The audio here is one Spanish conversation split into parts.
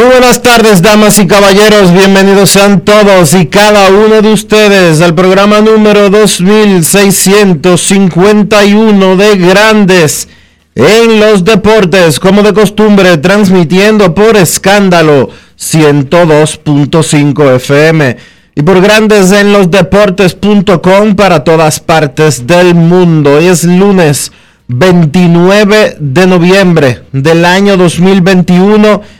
Muy buenas tardes, damas y caballeros. Bienvenidos sean todos y cada uno de ustedes al programa número 2651 de Grandes en los Deportes, como de costumbre, transmitiendo por escándalo 102.5 FM y por Grandes en los Deportes.com para todas partes del mundo. Es lunes 29 de noviembre del año 2021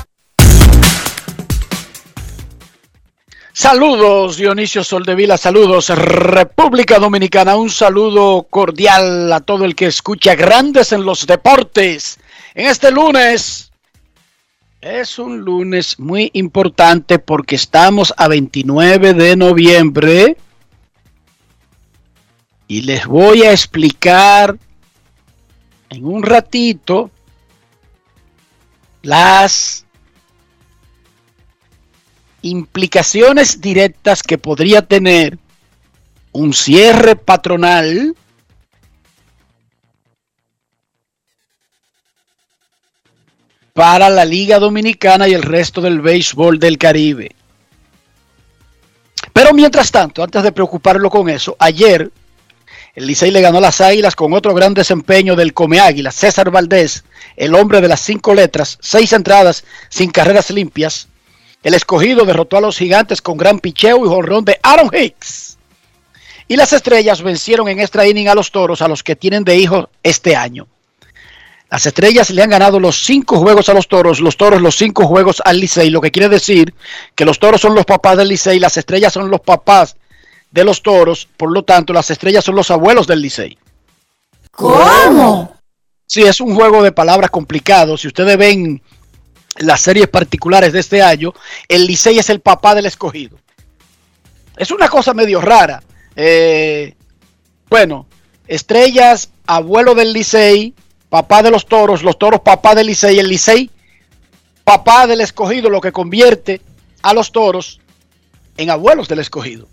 Saludos Dionisio Soldevila, saludos República Dominicana, un saludo cordial a todo el que escucha Grandes en los Deportes. En este lunes es un lunes muy importante porque estamos a 29 de noviembre y les voy a explicar en un ratito las implicaciones directas que podría tener un cierre patronal para la Liga Dominicana y el resto del béisbol del Caribe. Pero mientras tanto, antes de preocuparlo con eso, ayer el Licey le ganó a las Águilas con otro gran desempeño del Come Águilas, César Valdés, el hombre de las cinco letras, seis entradas sin carreras limpias, el escogido derrotó a los gigantes con gran picheo y jonrón de Aaron Hicks. Y las estrellas vencieron en extra inning a los toros, a los que tienen de hijos este año. Las estrellas le han ganado los cinco juegos a los toros, los toros los cinco juegos al Licey, lo que quiere decir que los toros son los papás del Licey, las estrellas son los papás de los toros, por lo tanto las estrellas son los abuelos del Licey. ¿Cómo? Sí, es un juego de palabras complicado. Si ustedes ven las series particulares de este año, el Licey es el papá del escogido. Es una cosa medio rara. Eh, bueno, Estrellas, abuelo del Licey, papá de los toros, los toros, papá del Licey, el Licey, papá del escogido, lo que convierte a los toros en abuelos del escogido.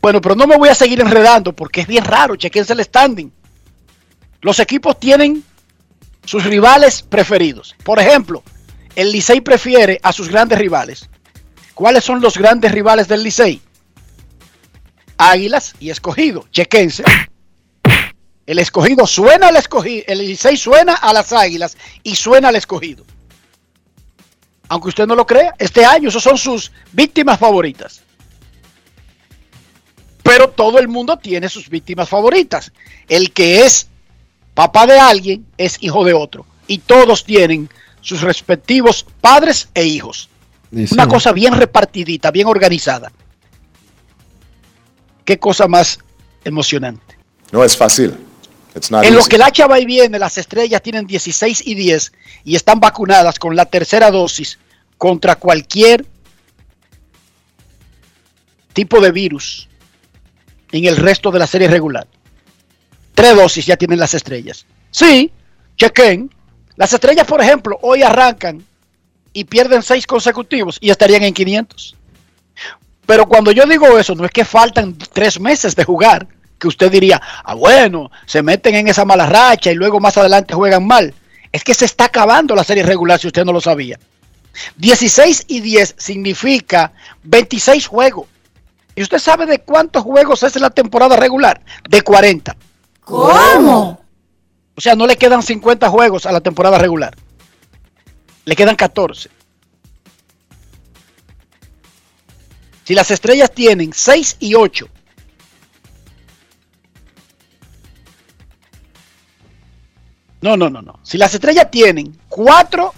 Bueno, pero no me voy a seguir enredando porque es bien raro, chequense el standing. Los equipos tienen sus rivales preferidos. Por ejemplo, el Licey prefiere a sus grandes rivales. ¿Cuáles son los grandes rivales del Licey? Águilas y Escogido. Chequense. El escogido suena al escogido, el Licey suena a las águilas y suena al escogido. Aunque usted no lo crea, este año esos son sus víctimas favoritas. Pero todo el mundo tiene sus víctimas favoritas. El que es papá de alguien es hijo de otro. Y todos tienen sus respectivos padres e hijos. Una cosa bien repartidita, bien organizada. Qué cosa más emocionante. No es fácil. En lo que el hacha va y viene, las estrellas tienen 16 y 10 y están vacunadas con la tercera dosis contra cualquier tipo de virus en el resto de la serie regular. Tres dosis ya tienen las estrellas. Sí, chequen. Las estrellas, por ejemplo, hoy arrancan y pierden seis consecutivos y estarían en 500. Pero cuando yo digo eso, no es que faltan tres meses de jugar, que usted diría, ah, bueno, se meten en esa mala racha y luego más adelante juegan mal. Es que se está acabando la serie regular si usted no lo sabía. 16 y 10 significa 26 juegos. ¿Y usted sabe de cuántos juegos es la temporada regular? De 40. ¿Cómo? O sea, no le quedan 50 juegos a la temporada regular. Le quedan 14. Si las estrellas tienen 6 y 8, no, no, no, no. Si las estrellas tienen 4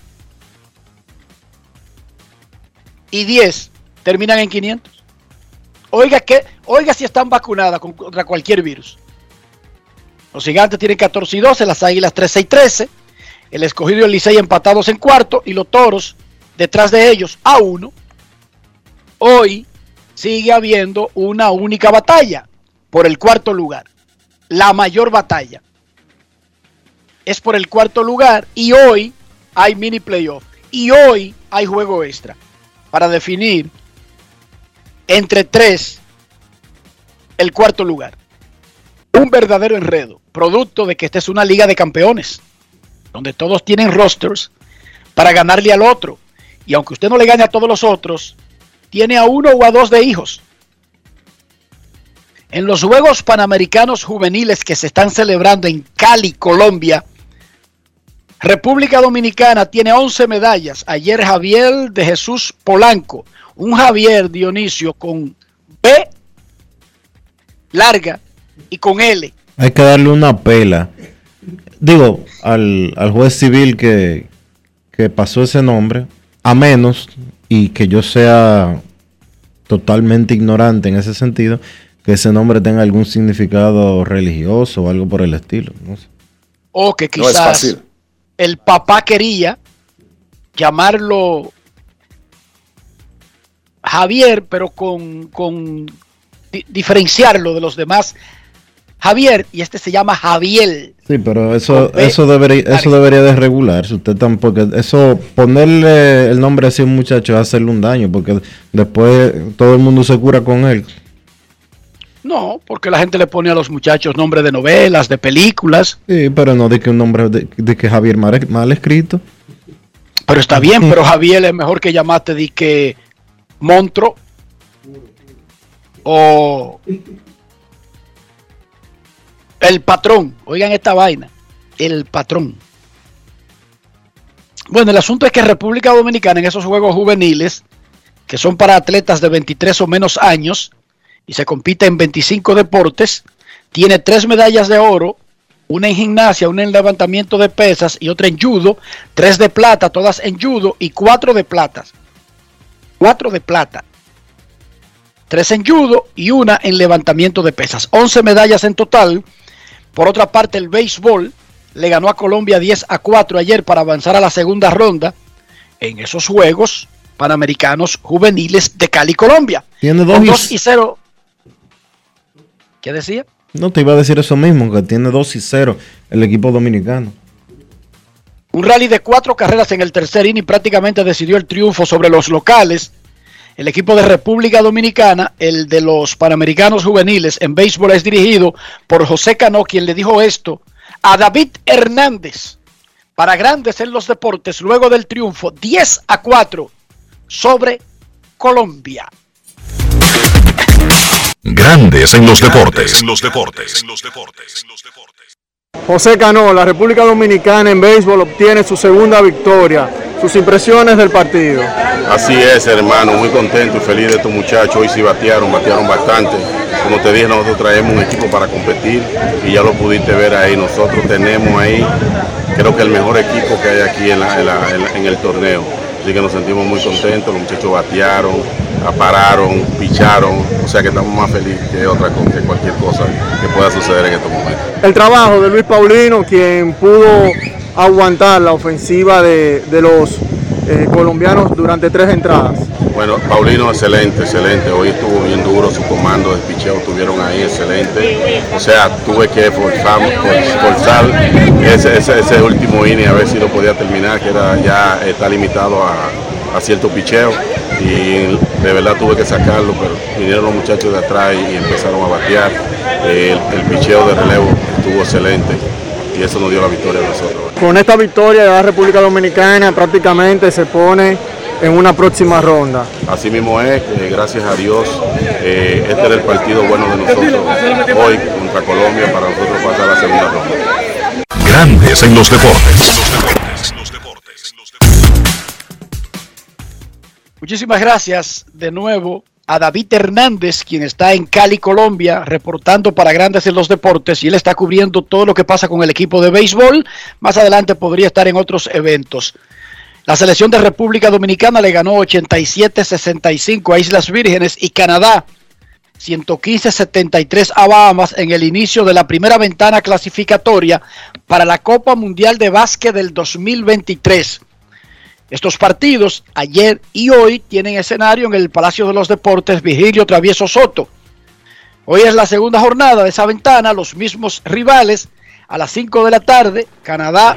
y 10, terminan en 500. Oiga que, oiga si están vacunadas con- contra cualquier virus. Los gigantes tienen 14 y 12, las águilas 13 y 13, el escogido y el Licey empatados en cuarto y los toros detrás de ellos a uno. Hoy sigue habiendo una única batalla por el cuarto lugar. La mayor batalla es por el cuarto lugar y hoy hay mini playoff y hoy hay juego extra para definir entre tres el cuarto lugar un verdadero enredo, producto de que esta es una liga de campeones, donde todos tienen rosters para ganarle al otro. Y aunque usted no le gane a todos los otros, tiene a uno o a dos de hijos. En los Juegos Panamericanos Juveniles que se están celebrando en Cali, Colombia, República Dominicana tiene 11 medallas. Ayer Javier de Jesús Polanco, un Javier Dionisio con B larga y con L. Hay que darle una pela. Digo, al, al juez civil que, que pasó ese nombre, a menos y que yo sea totalmente ignorante en ese sentido, que ese nombre tenga algún significado religioso o algo por el estilo. No sé. O que No es quizás fácil. el papá quería llamarlo Javier, pero con, con di- diferenciarlo de los demás. Javier, y este se llama Javier. Sí, pero eso, eso, debería, eso debería de regularse. Usted tampoco, eso, ponerle el nombre así a un muchacho es hacerle un daño, porque después todo el mundo se cura con él. No, porque la gente le pone a los muchachos nombres de novelas, de películas. Sí, pero no de que un nombre de, de que Javier mal, mal escrito. Pero está bien, pero Javier es mejor que llamaste de que Montro o el patrón. Oigan esta vaina, el patrón. Bueno, el asunto es que República Dominicana en esos juegos juveniles, que son para atletas de 23 o menos años, y se compite en 25 deportes, tiene tres medallas de oro, una en gimnasia, una en levantamiento de pesas y otra en judo, tres de plata, todas en judo y cuatro de plata. Cuatro de plata. Tres en judo y una en levantamiento de pesas. 11 medallas en total. Por otra parte, el béisbol le ganó a Colombia 10 a 4 ayer para avanzar a la segunda ronda en esos Juegos Panamericanos Juveniles de Cali, Colombia. Tiene dos Con y- 2 y 0. ¿Qué decía? No te iba a decir eso mismo, que tiene 2 y 0 el equipo dominicano. Un rally de cuatro carreras en el tercer inning prácticamente decidió el triunfo sobre los locales. El equipo de República Dominicana, el de los Panamericanos Juveniles en béisbol, es dirigido por José Cano, quien le dijo esto a David Hernández para grandes en los deportes luego del triunfo 10 a 4 sobre Colombia. Grandes en los deportes. En los deportes. José Cano, la República Dominicana en béisbol obtiene su segunda victoria. Sus impresiones del partido. Así es, hermano, muy contento y feliz de estos muchachos. Hoy sí batearon, batearon bastante. Como te dije, nosotros traemos un equipo para competir y ya lo pudiste ver ahí. Nosotros tenemos ahí, creo que el mejor equipo que hay aquí en, el torneo. Así que nos sentimos muy contentos. Los muchachos batearon, apararon, picharon. O sea que estamos más felices que otra que cualquier cosa que pueda suceder en estos momentos. El trabajo de Luis Paulino, quien pudo aguantar la ofensiva de, de los eh, colombianos durante tres entradas. Bueno, Paulino, excelente, excelente. Hoy estuvo bien duro, su comando de picheo estuvieron ahí, excelente. O sea, tuve que forzar, forzar ese, ese, ese último inning a ver si lo podía terminar, que era ya está limitado a, a cierto picheo. Y de verdad tuve que sacarlo, pero vinieron los muchachos de atrás y empezaron a batear. El, el picheo de relevo estuvo excelente y eso nos dio la victoria a nosotros. Con esta victoria la República Dominicana prácticamente se pone en una próxima ronda. Así mismo es, eh, gracias a Dios, eh, este era el partido bueno de nosotros hoy contra Colombia para nosotros pasar a la segunda ronda. Grandes en los deportes. Muchísimas gracias de nuevo a David Hernández, quien está en Cali, Colombia, reportando para Grandes en los Deportes y él está cubriendo todo lo que pasa con el equipo de béisbol. Más adelante podría estar en otros eventos. La selección de República Dominicana le ganó 87-65 a Islas Vírgenes y Canadá 115-73 a Bahamas en el inicio de la primera ventana clasificatoria para la Copa Mundial de Básquet del 2023. Estos partidos, ayer y hoy, tienen escenario en el Palacio de los Deportes Vigilio Travieso Soto. Hoy es la segunda jornada de esa ventana, los mismos rivales a las 5 de la tarde, Canadá,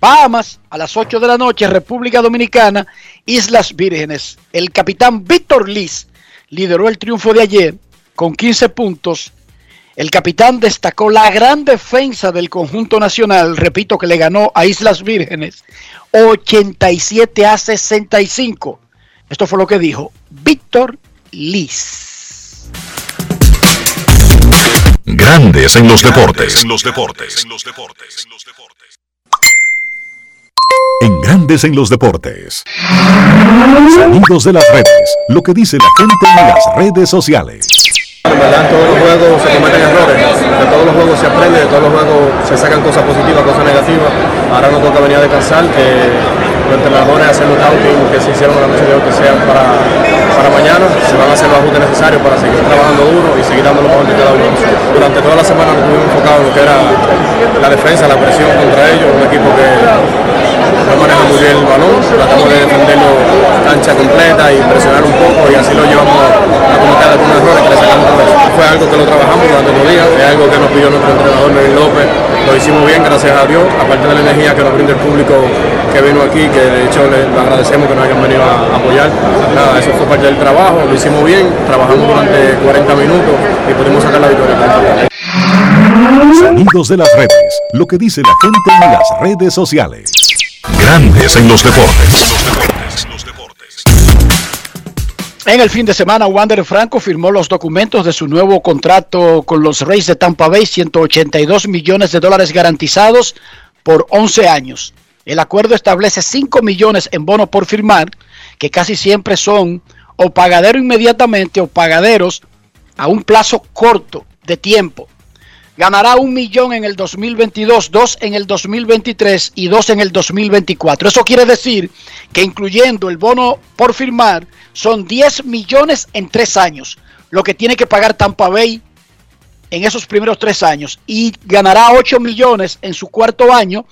Bahamas, a las 8 de la noche, República Dominicana, Islas Vírgenes. El capitán Víctor Liz lideró el triunfo de ayer con 15 puntos. El capitán destacó la gran defensa del conjunto nacional, repito que le ganó a Islas Vírgenes, 87 a 65. Esto fue lo que dijo Víctor Liz. Grandes en los deportes. En los deportes. En Grandes en los deportes. Sonidos de las redes. Lo que dice la gente en las redes sociales. En verdad, en todos los juegos se cometen errores, de todos los juegos se de todos los juegos se sacan cosas positivas, cosas negativas. Ahora nos toca venir a descansar, que los entrenadores hacen los scouting que se hicieron la noche de hoy, que sean para, mañana, se van a hacer los ajustes necesarios para seguir trabajando duro y seguir dando lo mejor de cada uno. Durante toda la semana nos tuvimos enfocados en lo que era la defensa, la presión contra ellos, un equipo que el balón, tratamos de defenderlo cancha completa y presionar un poco y así lo llevamos a cometer algunos errores que le sacamos. Fue algo que lo trabajamos durante los días, es algo que nos pidió nuestro entrenador Neville López, lo hicimos bien, gracias a Dios, aparte de la energía que nos brinda el público que vino aquí, que de hecho le, agradecemos que nos hayan venido a apoyar. Nada, eso fue parte del trabajo, lo hicimos bien, trabajamos durante 40 minutos y pudimos sacar la victoria. Sonidos de las redes. Lo que dice la gente en las redes sociales. Grandes en los deportes. En el fin de semana, Wander Franco firmó los documentos de su nuevo contrato con los Rays de Tampa Bay, 182 millones de dólares garantizados por 11 años. El acuerdo establece 5 millones en bonos por firmar, que casi siempre son o pagadero inmediatamente o pagaderos a un plazo corto de tiempo. Ganará un millón en el 2022, dos en el 2023 y dos en el 2024. Eso quiere decir que incluyendo el bono por firmar, son 10 millones en tres años, lo que tiene que pagar Tampa Bay en esos primeros tres años. Y ganará 8 millones en su cuarto año,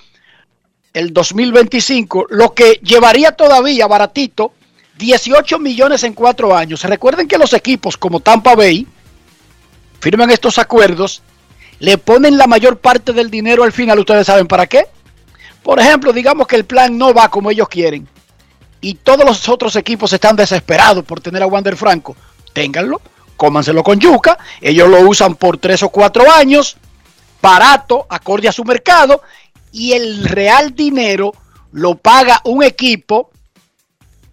el 2025, lo que llevaría todavía baratito 18 millones en cuatro años. Recuerden que los equipos como Tampa Bay firman estos acuerdos le ponen la mayor parte del dinero al final, ustedes saben para qué. Por ejemplo, digamos que el plan no va como ellos quieren y todos los otros equipos están desesperados por tener a Wander Franco. Ténganlo, cómanselo con yuca, ellos lo usan por tres o cuatro años, barato, acorde a su mercado, y el real dinero lo paga un equipo.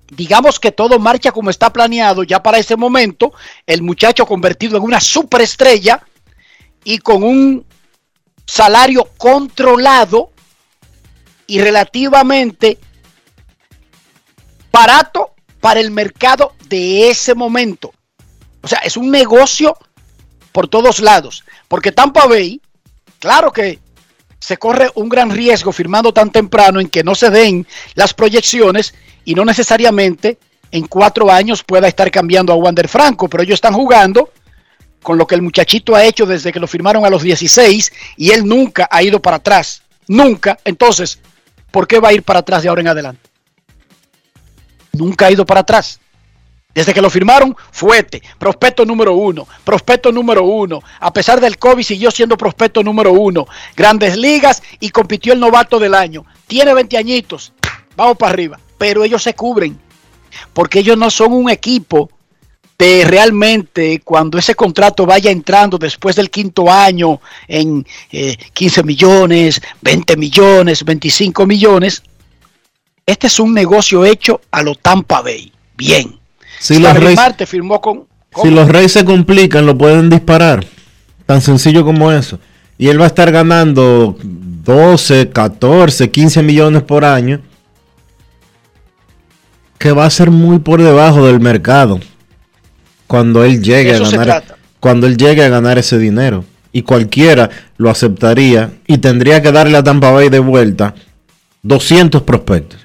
Digamos que todo marcha como está planeado ya para ese momento, el muchacho convertido en una superestrella y con un salario controlado y relativamente barato para el mercado de ese momento. O sea, es un negocio por todos lados. Porque Tampa Bay, claro que se corre un gran riesgo firmando tan temprano en que no se den las proyecciones y no necesariamente en cuatro años pueda estar cambiando a Wander Franco, pero ellos están jugando con lo que el muchachito ha hecho desde que lo firmaron a los 16 y él nunca ha ido para atrás. Nunca. Entonces, ¿por qué va a ir para atrás de ahora en adelante? Nunca ha ido para atrás. Desde que lo firmaron, fuerte, prospecto número uno, prospecto número uno. A pesar del COVID, siguió siendo prospecto número uno. Grandes ligas y compitió el novato del año. Tiene 20 añitos, vamos para arriba. Pero ellos se cubren, porque ellos no son un equipo de realmente cuando ese contrato vaya entrando después del quinto año en eh, 15 millones, 20 millones, 25 millones. Este es un negocio hecho a lo Tampa Bay. Bien. Si los, Marte firmó con, si los Reyes se complican, lo pueden disparar. Tan sencillo como eso. Y él va a estar ganando 12, 14, 15 millones por año. Que va a ser muy por debajo del mercado. Cuando él llegue Eso a ganar. trata. Cuando él llegue a ganar ese dinero. Y cualquiera lo aceptaría. Y tendría que darle a Tampa Bay de vuelta 200 prospectos.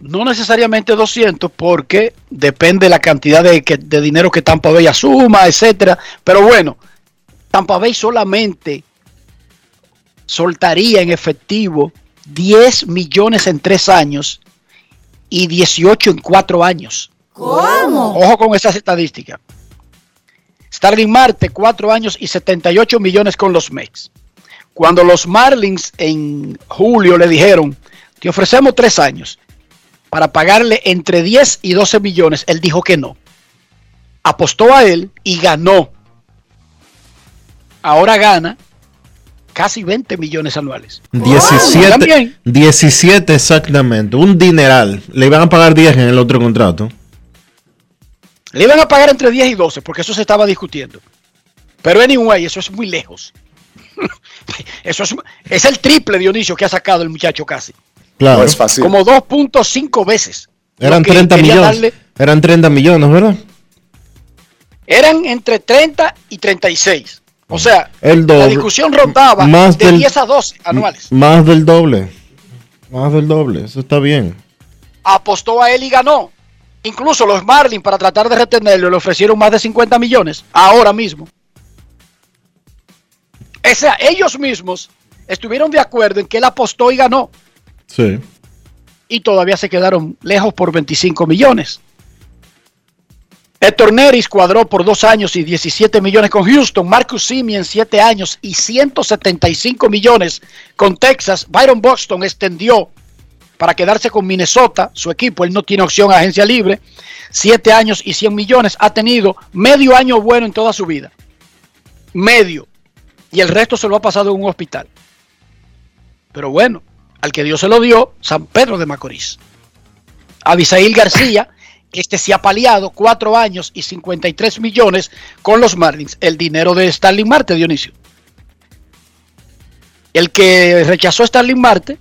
No necesariamente 200 porque depende la cantidad de, que- de dinero que Tampa Bay asuma, etcétera. Pero bueno, Tampa Bay solamente soltaría en efectivo 10 millones en tres años y 18 en cuatro años. ¿Cómo? Ojo con esas estadísticas. Starling Marte, 4 años y 78 millones con los Mets. Cuando los Marlins en julio le dijeron, te ofrecemos 3 años para pagarle entre 10 y 12 millones, él dijo que no. Apostó a él y ganó. Ahora gana casi 20 millones anuales. 17, También. 17 exactamente. Un dineral. Le iban a pagar 10 en el otro contrato. Le iban a pagar entre 10 y 12 porque eso se estaba discutiendo. Pero anyway, eso es muy lejos. Eso es, es el triple Dionisio que ha sacado el muchacho casi. Claro. No es fácil. Como 2.5 veces. Eran que 30 quería millones. darle. Eran 30 millones, ¿verdad? eran entre 30 y 36. O sea, El la doble. discusión rondaba Más de del- 10 a 12 anuales. Más del doble. Más del doble. Eso está bien. Apostó a él y ganó. Incluso los Marlins, para tratar de retenerlo, le ofrecieron más de 50 millones ahora mismo. O sea, ellos mismos estuvieron de acuerdo en que él apostó y ganó. Sí. y todavía se quedaron lejos por 25 millones. Héctor Neris cuadró por dos años y 17 millones con Houston. Marcus Simeon, 7 años y 175 millones con Texas. Byron Boston extendió para quedarse con Minnesota, su equipo. Él no tiene opción a agencia libre. 7 años y 100 millones. Ha tenido medio año bueno en toda su vida. Medio. Y el resto se lo ha pasado en un hospital. Pero bueno, al que Dios se lo dio, San Pedro de Macorís. Abisail García, este se ha paliado cuatro años y 53 millones con los Marlins. El dinero de Starling Marte, Dionisio. El que rechazó a Starling Marte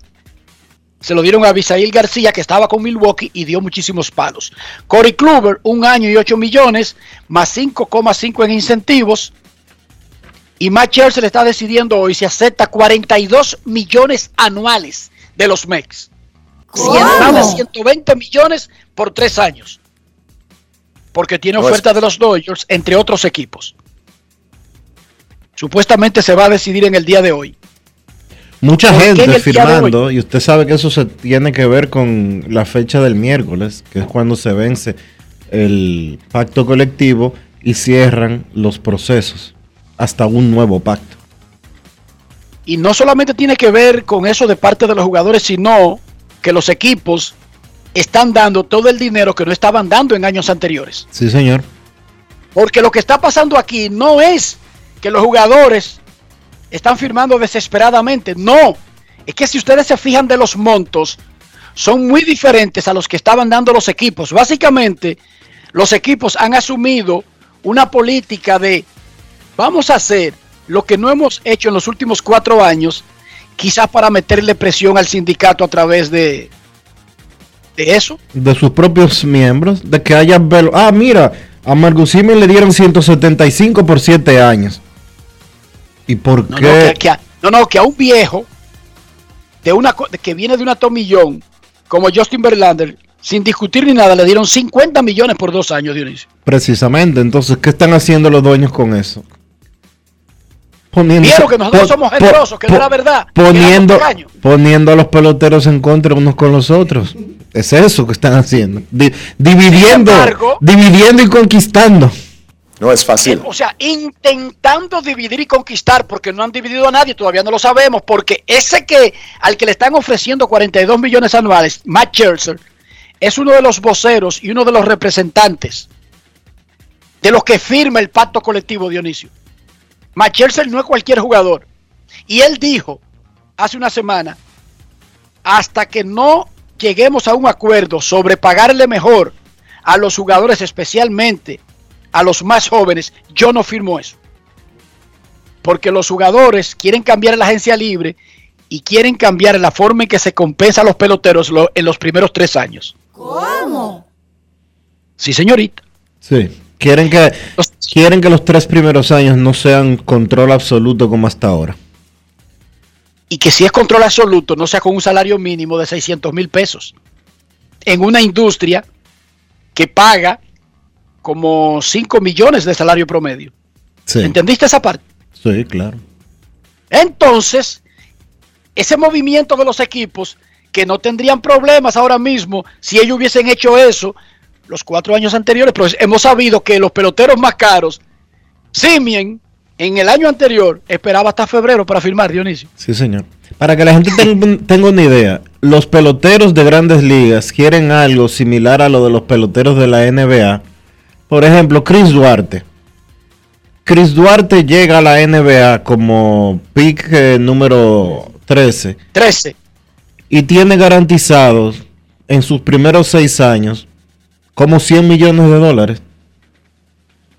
se lo dieron a Abisail García, que estaba con Milwaukee y dio muchísimos palos. Corey Kluber, un año y 8 millones, más 5,5 en incentivos. Y Matt Scherzer está decidiendo hoy si acepta 42 millones anuales de los Mex. De 120 millones por tres años. Porque tiene No es oferta de los Dodgers, entre otros equipos. Supuestamente se va a decidir en el día de hoy. Mucha ¿Por qué en gente firmando, y usted sabe que eso se tiene que ver con la fecha del miércoles, que es cuando se vence el pacto colectivo y cierran los procesos hasta un nuevo pacto. Y no solamente tiene que ver con eso de parte de los jugadores, sino que los equipos están dando todo el dinero que no estaban dando en años anteriores. Sí, señor. Porque lo que está pasando aquí no es que los jugadores están firmando desesperadamente. No. Es que si ustedes se fijan de los montos, son muy diferentes a los que estaban dando los equipos. Básicamente, los equipos han asumido una política de vamos a hacer lo que no hemos hecho en los últimos cuatro años, quizás para meterle presión al sindicato a través de, de eso. De sus propios miembros, de que haya. Ah, mira, a Margusimi le dieron 175 por 7 años. ¿Y por qué? no, que, que a, no, no, que a un viejo de una que viene de una tomillón como Justin Verlander sin discutir ni nada, le dieron 50 millones por dos años, Dionisio. Precisamente, entonces, ¿qué están haciendo los dueños con eso? Poniendo, Vieron que nosotros somos generosos, que no era verdad. Poniendo, poniendo a los peloteros en contra unos con los otros. Es eso que están haciendo. dividiendo, dividiendo y conquistando. No es fácil. O sea, intentando dividir y conquistar, porque no han dividido a nadie, todavía no lo sabemos, porque ese que al que le están ofreciendo 42 millones anuales, Matt Scherzer, es uno de los voceros y uno de los representantes de los que firma el pacto colectivo, Dionisio. Matt Scherzer no es cualquier jugador. Y él dijo hace una semana, hasta que no lleguemos a un acuerdo sobre pagarle mejor a los jugadores, especialmente a los más jóvenes, yo no firmo eso. Porque los jugadores quieren cambiar la agencia libre y quieren cambiar la forma en que se compensa a los peloteros en los primeros tres años. ¿Cómo? Sí, señorita. Sí. Quieren que, quieren que los tres primeros años no sean control absoluto como hasta ahora. Y que si es control absoluto, no sea con un salario mínimo de 600 mil pesos. En una industria que paga como 5 millones de salario promedio. ¿Entendiste esa parte? Sí, claro. Entonces, ese movimiento de los equipos que no tendrían problemas ahora mismo si ellos hubiesen hecho eso los cuatro años anteriores, pero hemos sabido que los peloteros más caros, Simien, en el año anterior, esperaba hasta febrero para firmar, Dionisio. Sí, señor. Para que la gente tenga una idea, los peloteros de grandes ligas quieren algo similar a lo de los peloteros de la NBA por ejemplo, Chris Duarte. Chris Duarte llega a la NBA como pick eh, número 13. 13. Y tiene garantizados en sus primeros seis años como 100 millones de dólares.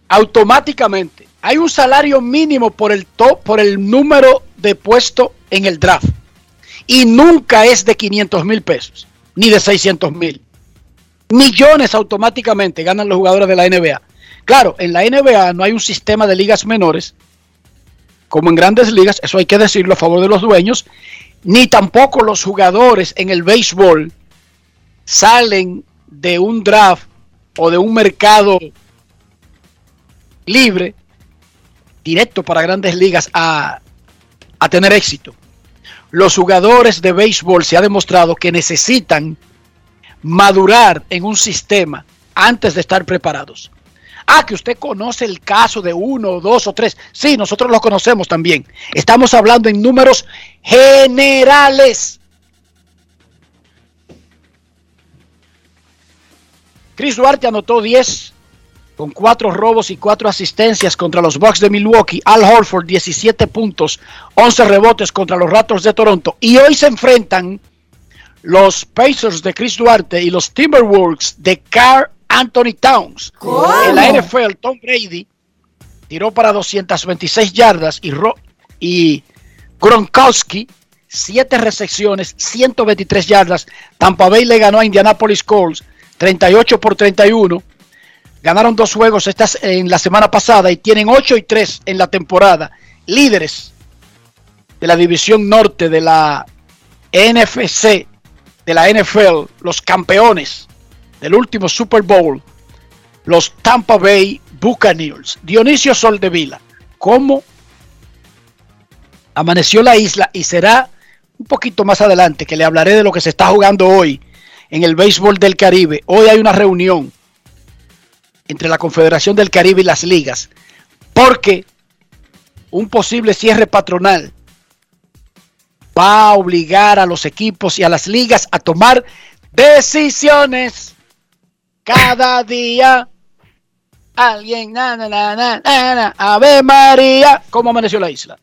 Automáticamente. Hay un salario mínimo por el top, por el número de puesto en el draft. Y nunca es de 500 mil pesos, ni de 600 mil millones automáticamente ganan los jugadores de la NBA. Claro, en la NBA no hay un sistema de ligas menores, como en grandes ligas, eso hay que decirlo a favor de los dueños, ni tampoco los jugadores en el béisbol salen de un draft o de un mercado libre directo para grandes ligas a, a tener éxito. Los jugadores de béisbol se ha demostrado que necesitan madurar en un sistema antes de estar preparados. Ah, que usted conoce el caso de uno, dos o tres. Sí, nosotros lo conocemos también. Estamos hablando en números generales. Chris Duarte anotó 10 con 4 robos y 4 asistencias contra los Bucks de Milwaukee. Al Horford 17 puntos, 11 rebotes contra los Raptors de Toronto. Y hoy se enfrentan los Pacers de Chris Duarte y los Timberwolves de Carl Anthony Towns. En la NFL, Tom Brady tiró para 226 yardas y, y Gronkowski 7 recepciones, 123 yardas. Tampa Bay le ganó a Indianapolis Colts 38 por 31. Ganaron dos juegos estas en la semana pasada y tienen 8 y 3 en la temporada. Líderes de la división norte de la NFC de la NFL, los campeones del último Super Bowl, los Tampa Bay Buccaneers. Dionisio Soldevila, ¿cómo amaneció la isla? Y será un poquito más adelante que le hablaré de lo que se está jugando hoy en el béisbol del Caribe. Hoy hay una reunión entre la Confederación del Caribe y las ligas, porque un posible cierre patronal va a obligar a los equipos y a las ligas a tomar decisiones cada día. Alguien, na, na, na, na, Ave María, ¿cómo amaneció la isla?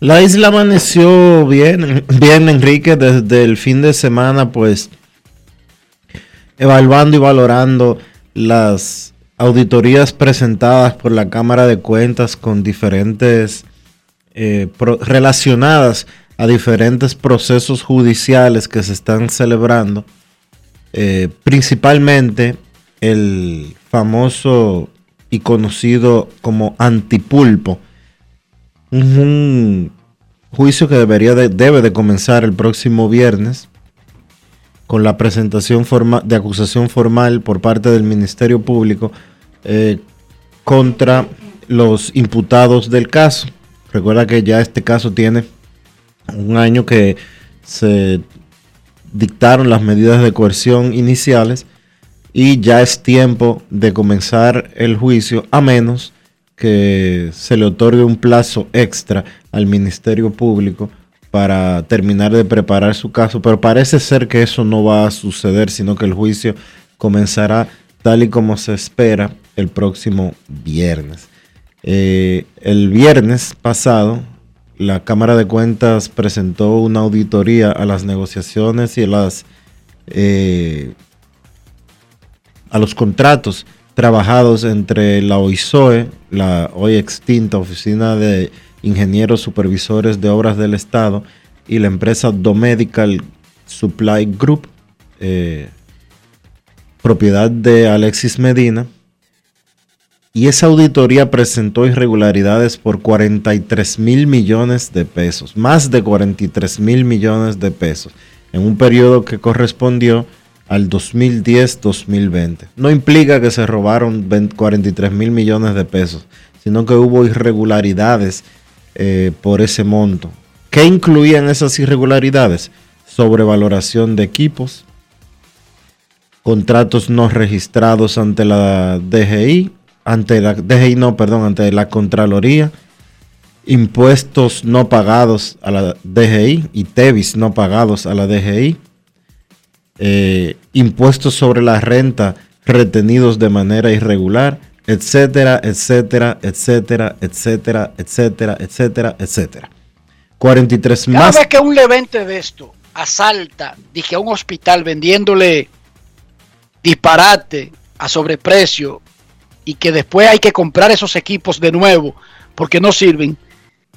La isla amaneció bien, bien Enrique, desde el fin de semana, pues evaluando y valorando las auditorías presentadas por la Cámara de Cuentas con diferentes eh, relacionadas a diferentes procesos judiciales que se están celebrando, eh, principalmente el famoso y conocido como antipulpo, un, juicio que debería debe de comenzar el próximo viernes con la presentación forma, de acusación formal por parte del Ministerio Público eh, contra los imputados del caso. Recuerda que ya este caso tiene un año que se dictaron las medidas de coerción iniciales y ya es tiempo de comenzar el juicio a menos que se le otorgue un plazo extra al Ministerio Público para terminar de preparar su caso, pero parece ser que eso no va a suceder, sino que el juicio comenzará tal y como se espera el próximo viernes. Eh, el viernes pasado, la Cámara de Cuentas presentó una auditoría a las negociaciones y a, las, eh, a los contratos trabajados entre la OISOE, la hoy extinta Oficina de Ingenieros Supervisores de Obras del Estado, y la empresa Domedical Supply Group, eh, propiedad de Alexis Medina. Y esa auditoría presentó irregularidades por 43 mil millones de pesos, más de 43 mil millones de pesos, en un periodo que correspondió al 2010-2020. No implica que se robaron 43 mil millones de pesos, sino que hubo irregularidades eh, por ese monto. ¿Qué incluían esas irregularidades? Sobrevaloración de equipos, contratos no registrados ante la DGI, ante la DGI no, perdón, ante la Contraloría, impuestos no pagados a la DGI y TEVIS no pagados a la DGI, eh, impuestos sobre la renta retenidos de manera irregular, etcétera, etcétera, etcétera, etcétera, etcétera, etcétera, etcétera. 43 Cada más. vez que un levante de esto asalta, dije, a un hospital vendiéndole disparate a sobreprecio y que después hay que comprar esos equipos de nuevo porque no sirven,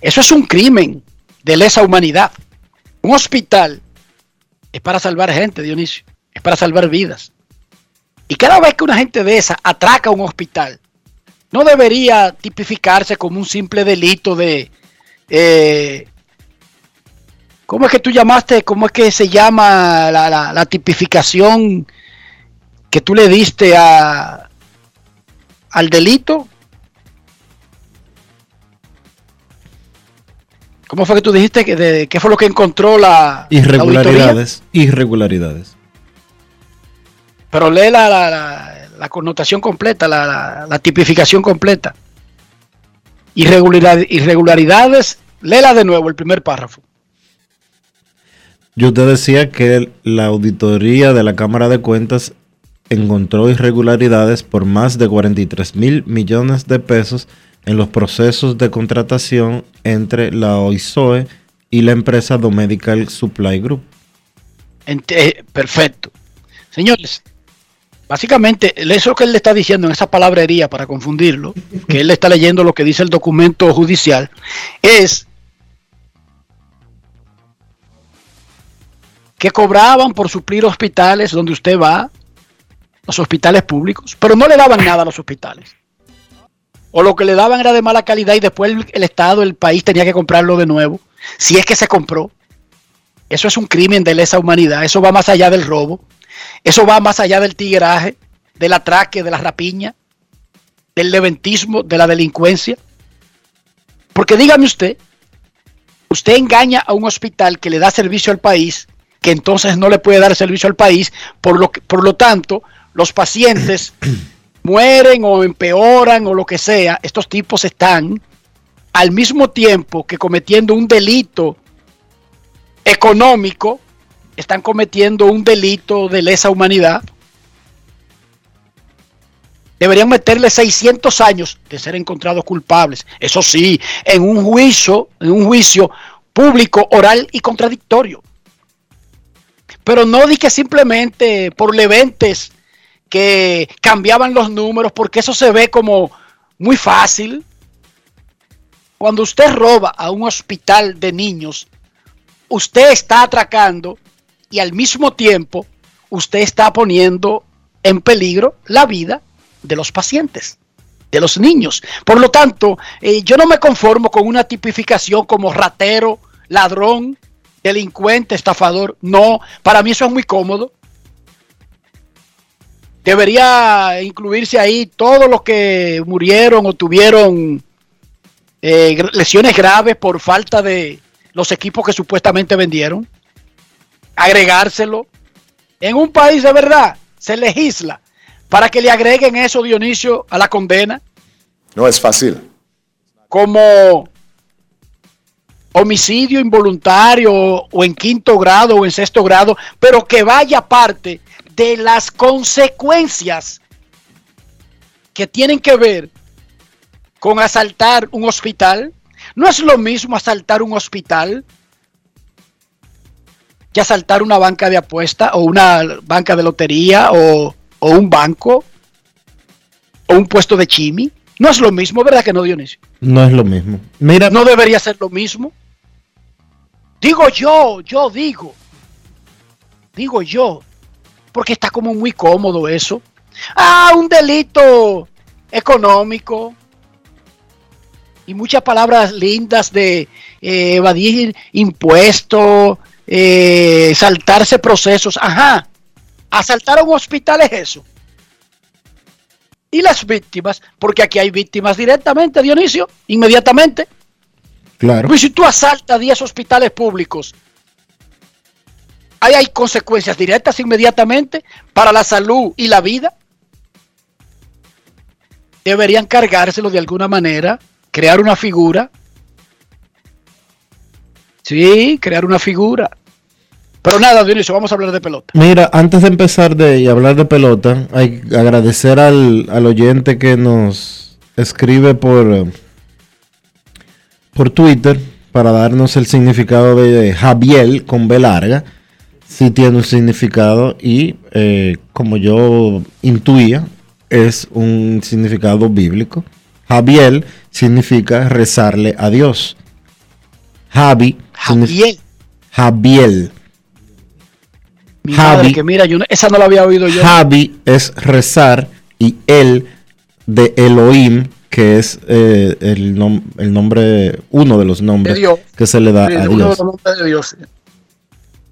eso es un crimen de lesa humanidad. Un hospital es para salvar gente, Dionisio, es para salvar vidas. Y cada vez que una gente de esa atraca un hospital, no debería tipificarse como un simple delito de... eh, ¿Cómo es que tú llamaste? ¿Cómo es que se llama la, tipificación que tú le diste a, al delito? ¿Cómo fue que tú dijiste que de, qué fue lo que encontró la? Irregularidades, irregularidades. Pero lee la, la- la- connotación completa, la, tipificación completa. Irregularidad- irregularidades, léela de nuevo el primer párrafo. Yo te decía que la auditoría de la Cámara de Cuentas encontró irregularidades por más de 43 mil millones de pesos en los procesos de contratación entre la OISOE y la empresa Domedical Supply Group. Eh, perfecto. Señores, básicamente eso que él le está diciendo en esa palabrería para confundirlo, que él está leyendo lo que dice el documento judicial, es que cobraban por suplir hospitales donde usted va, los hospitales públicos, pero no le daban nada a los hospitales. O lo que le daban era de mala calidad y después el, Estado, el país tenía que comprarlo de nuevo, si es que se compró. Eso es un crimen de lesa humanidad, eso va más allá del robo, eso va más allá del tigueraje, del atraque, de la rapiña, del leventismo, de la delincuencia. Porque dígame usted, usted engaña a un hospital que le da servicio al país, que entonces no le puede dar servicio al país, por lo, que- por lo tanto, los pacientes mueren o empeoran o lo que sea, estos tipos están al mismo tiempo que cometiendo un delito económico, están cometiendo un delito de lesa humanidad. Deberían meterle 600 años de ser encontrados culpables. Eso sí, en un juicio, en un juicio público, oral y contradictorio. Pero no di que simplemente por leventes que cambiaban los números, porque eso se ve como muy fácil. Cuando usted roba a un hospital de niños, usted está atracando y al mismo tiempo usted está poniendo en peligro la vida de los pacientes, de los niños. Por lo tanto, eh, yo no me conformo con una tipificación como ratero, ladrón, delincuente, estafador. No, para mí eso es muy cómodo. Debería incluirse ahí todos los que murieron o tuvieron eh, lesiones graves por falta de los equipos que supuestamente vendieron. Agregárselo. En un país de verdad se legisla para que le agreguen eso, Dionisio, a la condena No es fácil. como homicidio involuntario o en quinto grado o en sexto grado, pero que vaya parte de las consecuencias que tienen que ver con asaltar un hospital. No es lo mismo asaltar un hospital que asaltar una banca de apuesta o una banca de lotería o, o un banco o un puesto de chimi. No es lo mismo, ¿verdad que no, Dionisio? No es lo mismo. Mira, no debería ser lo mismo. Digo yo, yo digo. Digo yo. Porque está como muy cómodo eso. Ah, un delito económico. Y muchas palabras lindas de eh, evadir impuestos, eh, saltarse procesos. Ajá. Asaltar a un hospital es eso. Y las víctimas, porque aquí hay víctimas directamente, Dionisio, inmediatamente. claro. Pues si tú asaltas 10 hospitales públicos, ahí hay consecuencias directas inmediatamente para la salud y la vida. Deberían cargárselo de alguna manera, crear una figura. Sí, crear una figura. Pero nada, Dionisio, vamos a hablar de pelota. Mira, antes de empezar de hablar de pelota, hay que agradecer al, al oyente que nos escribe por, eh, por Twitter para darnos el significado de Javier con B larga. Sí tiene un significado y eh, como yo intuía, es un significado bíblico. Javier significa rezarle a Dios. Javi, Javier. Javier. Mi Javi. madre, que mira, yo no- esa no la había oído yo. Javi es rezar y el de Elohim, que es eh, el, nom- el nombre, uno de los nombres De Dios. que se le da a uno de Dios. los nombres de Dios.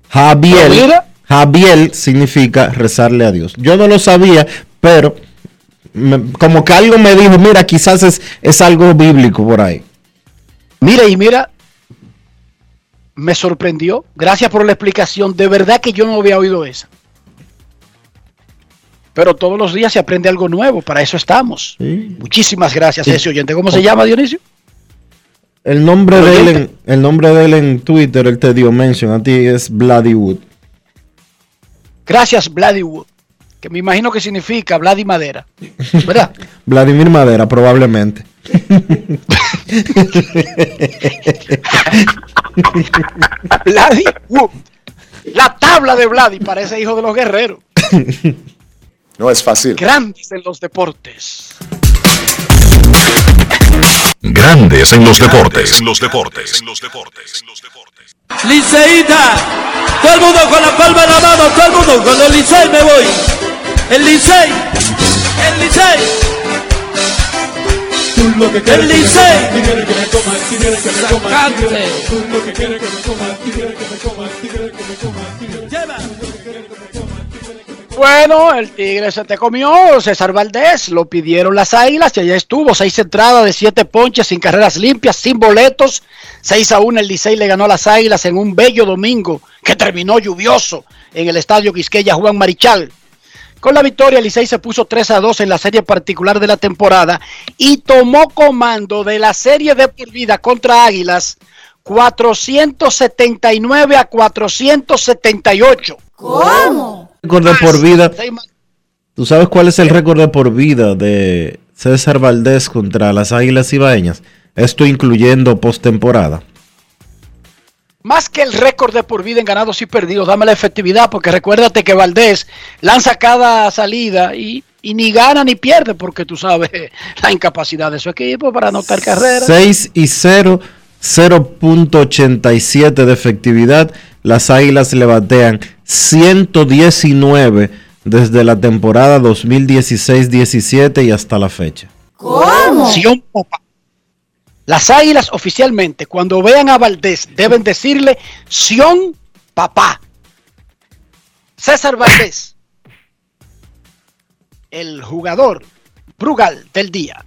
Javier. Javier significa rezarle a Dios. Yo no lo sabía, pero me- como que algo me dijo, mira, quizás es, es algo bíblico por ahí. Mira y mira, me sorprendió. Gracias por la explicación. De verdad que yo no había oído esa. Pero todos los días se aprende algo nuevo. Para eso estamos. Sí. Muchísimas gracias ese oyente. ¿Cómo se llama, Dionisio? El nombre, de él en, el nombre de él en Twitter, él te dio mention, a ti es Bloodywood. Gracias, Vladiwood. Que me imagino que significa Vladi Madera. ¿Verdad? Vladimir Madera, probablemente. Vladiwood. La tabla de Vladi parece hijo de los guerreros. No es fácil. Grandes en los deportes. Grandes en los deportes. En los deportes. En los deportes. Liceíta, todo el mundo con la palma en la mano, todo el mundo con el Licey me voy. El Licey, el Licey. El Licey. Sacante. Lleva. Bueno, el Tigre se te comió, César Valdés, lo pidieron las águilas y allá estuvo, seis entradas de siete ponches, sin carreras limpias, sin boletos, 6 a 1 el Licey le ganó a las águilas en un bello domingo que terminó lluvioso en el estadio Quisqueya Juan Marichal. Con la victoria, Licey se puso 3 a 2 en la serie particular de la temporada y tomó comando de la serie de por vida contra Águilas 479 a 478. Récord de por vida. Ma- ¿Tú sabes cuál es el récord de por vida de César Valdés contra las Águilas Ibaeñas? Esto incluyendo postemporada. Más que el récord de por vida en ganados y perdidos, dame la efectividad, porque recuérdate que Valdés lanza cada salida y, y ni gana ni pierde, porque tú sabes la incapacidad de su equipo para anotar carreras. 6 y 0, 0.87 de efectividad. Las Águilas le batean 119 desde la temporada 2016-17 y hasta la fecha. Sion Papá. Las águilas oficialmente, cuando vean a Valdés, deben decirle Sion Papá. César Valdés. el jugador Brugal del día.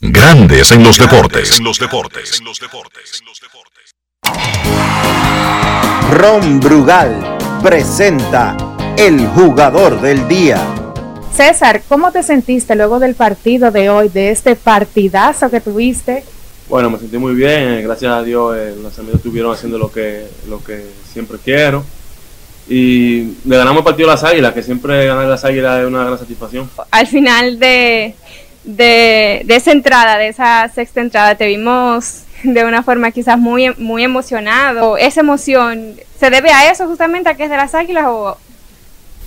Grandes en los deportes. En los deportes. Ron Brugal presenta el jugador del día. César, ¿cómo te sentiste luego del partido de hoy, de este partidazo que tuviste? Bueno, me sentí muy bien, gracias a Dios eh, los amigos estuvieron haciendo lo que, lo que siempre quiero. Y le ganamos el partido a las Águilas, que siempre ganar las Águilas es una gran satisfacción. Al final de, de, de esa entrada, de esa sexta entrada, te vimos de una forma quizás muy, muy emocionado. ¿Esa emoción se debe a eso justamente, a que es de las Águilas o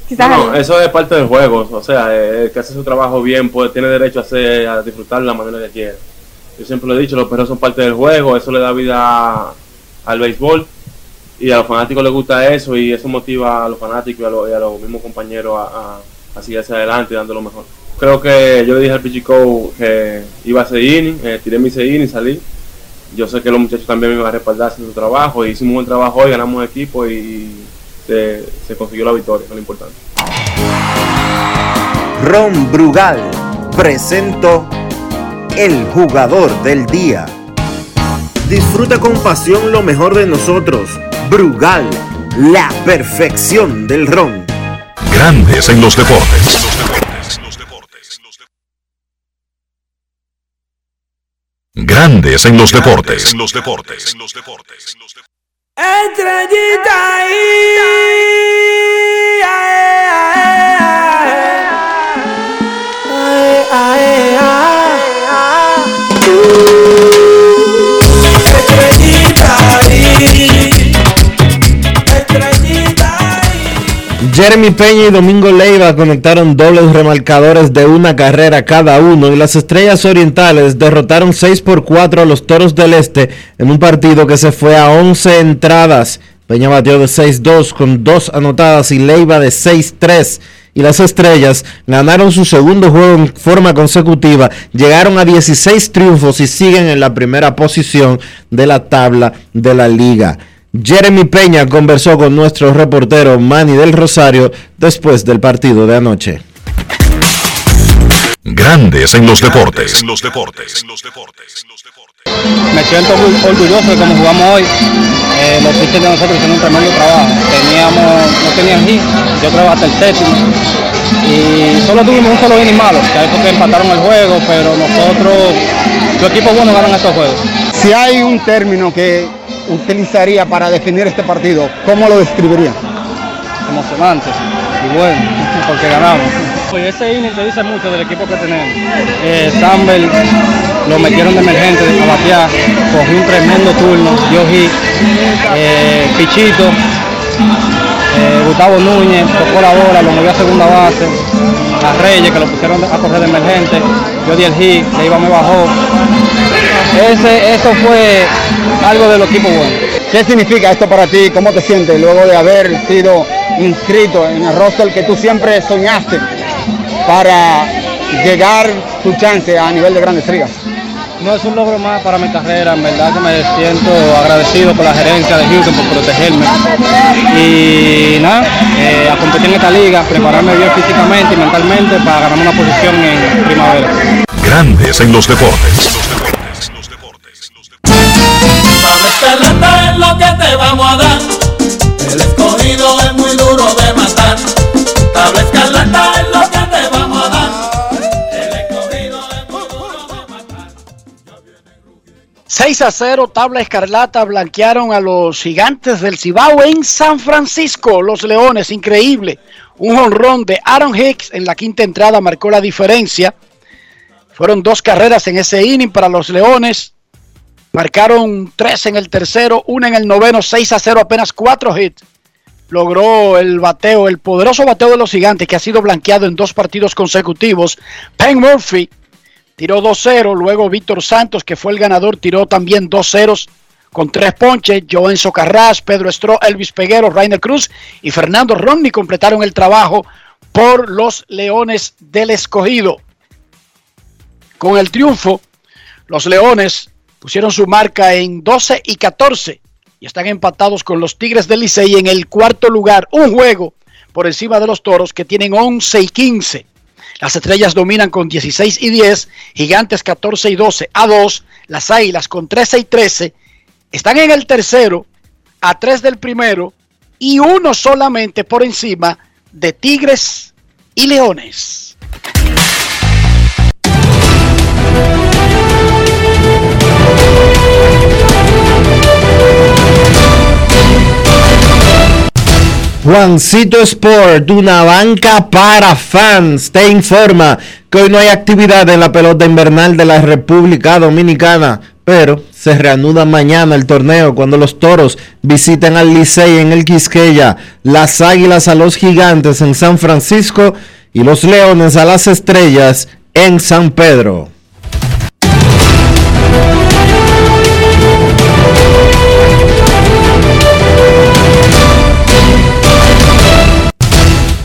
quizás... No, eso es parte del juego, o sea, el que hace su trabajo bien pues, tiene derecho a, hacer, a disfrutar de la manera que quiere. Yo siempre lo he dicho, los perros son parte del juego, eso le da vida al béisbol y a los fanáticos les gusta eso y eso motiva a los fanáticos y a los, y a los mismos compañeros a, a, seguir hacia adelante dando lo mejor. Creo que yo le dije al Pichico que iba a seguir inning, eh, tiré mi seguir y salí. Yo sé que los muchachos también me van a respaldar en su trabajo y hicimos un buen trabajo hoy, ganamos equipo y se, se consiguió la victoria, es lo importante. Ron Brugal presento el jugador del día. Disfruta con pasión lo mejor de nosotros. Brugal, la perfección del ron. Grandes en los deportes. Grandes en los deportes. los deportes. Estrellita Jeremy Peña y Domingo Leiva conectaron dobles remarcadores de una carrera cada uno y las Estrellas Orientales derrotaron 6 por 4 a los Toros del Este en un partido que se fue a 11 entradas. Peña batió de 6-2 con dos anotadas y Leiva de 6-3 y las Estrellas ganaron su segundo juego en forma consecutiva, llegaron a 16 triunfos y siguen en la primera posición de la tabla de la liga. Jeremy Peña conversó con nuestro reportero Manny del Rosario después del partido de anoche. Grandes en los deportes. los deportes. Me siento muy orgulloso de cómo jugamos hoy. Eh, los pitchers de nosotros hicieron un tremendo trabajo. Teníamos, no tenían hit, yo creo hasta el séptimo. Y solo tuvimos un solo inning malo, que es porque empataron el juego, pero nosotros, los equipos buenos ganan estos juegos. Si hay un término que utilizaría para definir este partido, ¿cómo lo describiría? Emocionante y bueno, porque ganamos. Pues ese inning te dice mucho del equipo que tenemos. Eh, lo metieron de emergente de batear, cogió un tremendo turno, hit, eh, Pichito, eh, Gustavo Núñez tocó la bola, lo movió a segunda base, a Reyes que lo pusieron a correr de emergente, yo di el hit, le iba me bajó. Ese, eso fue algo del equipo bueno. ¿Qué significa esto para ti? ¿Cómo te sientes luego de haber sido inscrito en el roster que tú siempre soñaste para llegar tu chance a nivel de grandes ligas? No es un logro más para mi carrera, en verdad que me siento agradecido por la gerencia de Houston por protegerme. Y nada, eh, a competir en esta liga, prepararme bien físicamente y mentalmente para ganar una posición en primavera. Grandes en los deportes. Es lo que te vamos a dar. El escogido es muy duro de matar. Tabla escarlata es lo que te vamos a dar. El escogido es muy duro de matar. 6 a 0, tabla escarlata, blanquearon a los gigantes del Cibao en San Francisco. Los Leones, increíble. Un honrón de Aaron Hicks en la quinta entrada marcó la diferencia. Fueron dos carreras en ese inning para los Leones. Marcaron tres en el tercero, una en el noveno, 6 a 0, apenas cuatro hits. Logró el bateo, el poderoso bateo de los gigantes que ha sido blanqueado en dos partidos consecutivos. Penn Murphy tiró 2-0, luego Víctor Santos, que fue el ganador, tiró también 2-0 con tres ponches. Joenzo Carras, Pedro Estro, Elvis Peguero, Rainer Cruz y Fernando Romney completaron el trabajo por los Leones del Escogido. Con el triunfo, los Leones pusieron su marca en 12 y 14 y están empatados con los Tigres del Licey en el cuarto lugar, un juego por encima de los toros que tienen 11 y 15. Las estrellas dominan con 16 y 10, gigantes 14 y 12 a 2, las águilas con 13 y 13 están en el tercero a 3 del primero y uno solamente por encima de tigres y leones. Juancito Sport, una banca para fans, te informa que hoy no hay actividad en la pelota invernal de la República Dominicana, pero se reanuda mañana el torneo cuando los toros visiten al Licey en el Quisqueya, las águilas a los gigantes en San Francisco y los leones a las estrellas en San Pedro.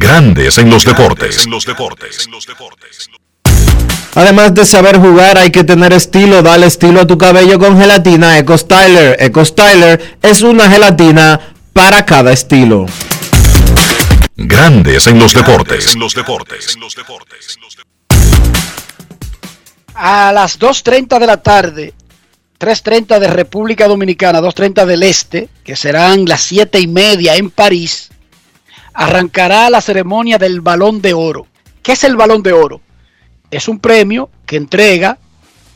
Grandes en los deportes. Además de saber jugar, hay que tener estilo. Dale estilo a tu cabello con gelatina Eco Styler. Eco Styler es una gelatina para cada estilo. Grandes en los deportes. A las 2.30 de la tarde, 3.30 de República Dominicana, 2.30 del Este, que serán las 7 y media en París, arrancará la ceremonia del Balón de Oro. ¿Qué es el Balón de Oro? Es un premio que entrega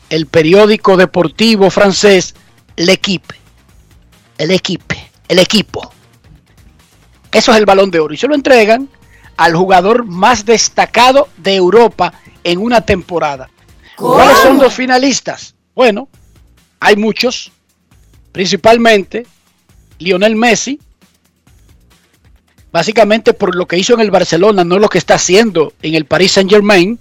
el periódico deportivo francés L'Equipe. El equipe, el equipo. Eso es el Balón de Oro. Y se lo entregan al jugador más destacado de Europa en una temporada. ¿Cuáles son los finalistas? Bueno, hay muchos, principalmente Lionel Messi, básicamente por lo que hizo en el Barcelona, no lo que está haciendo en el Paris Saint Germain.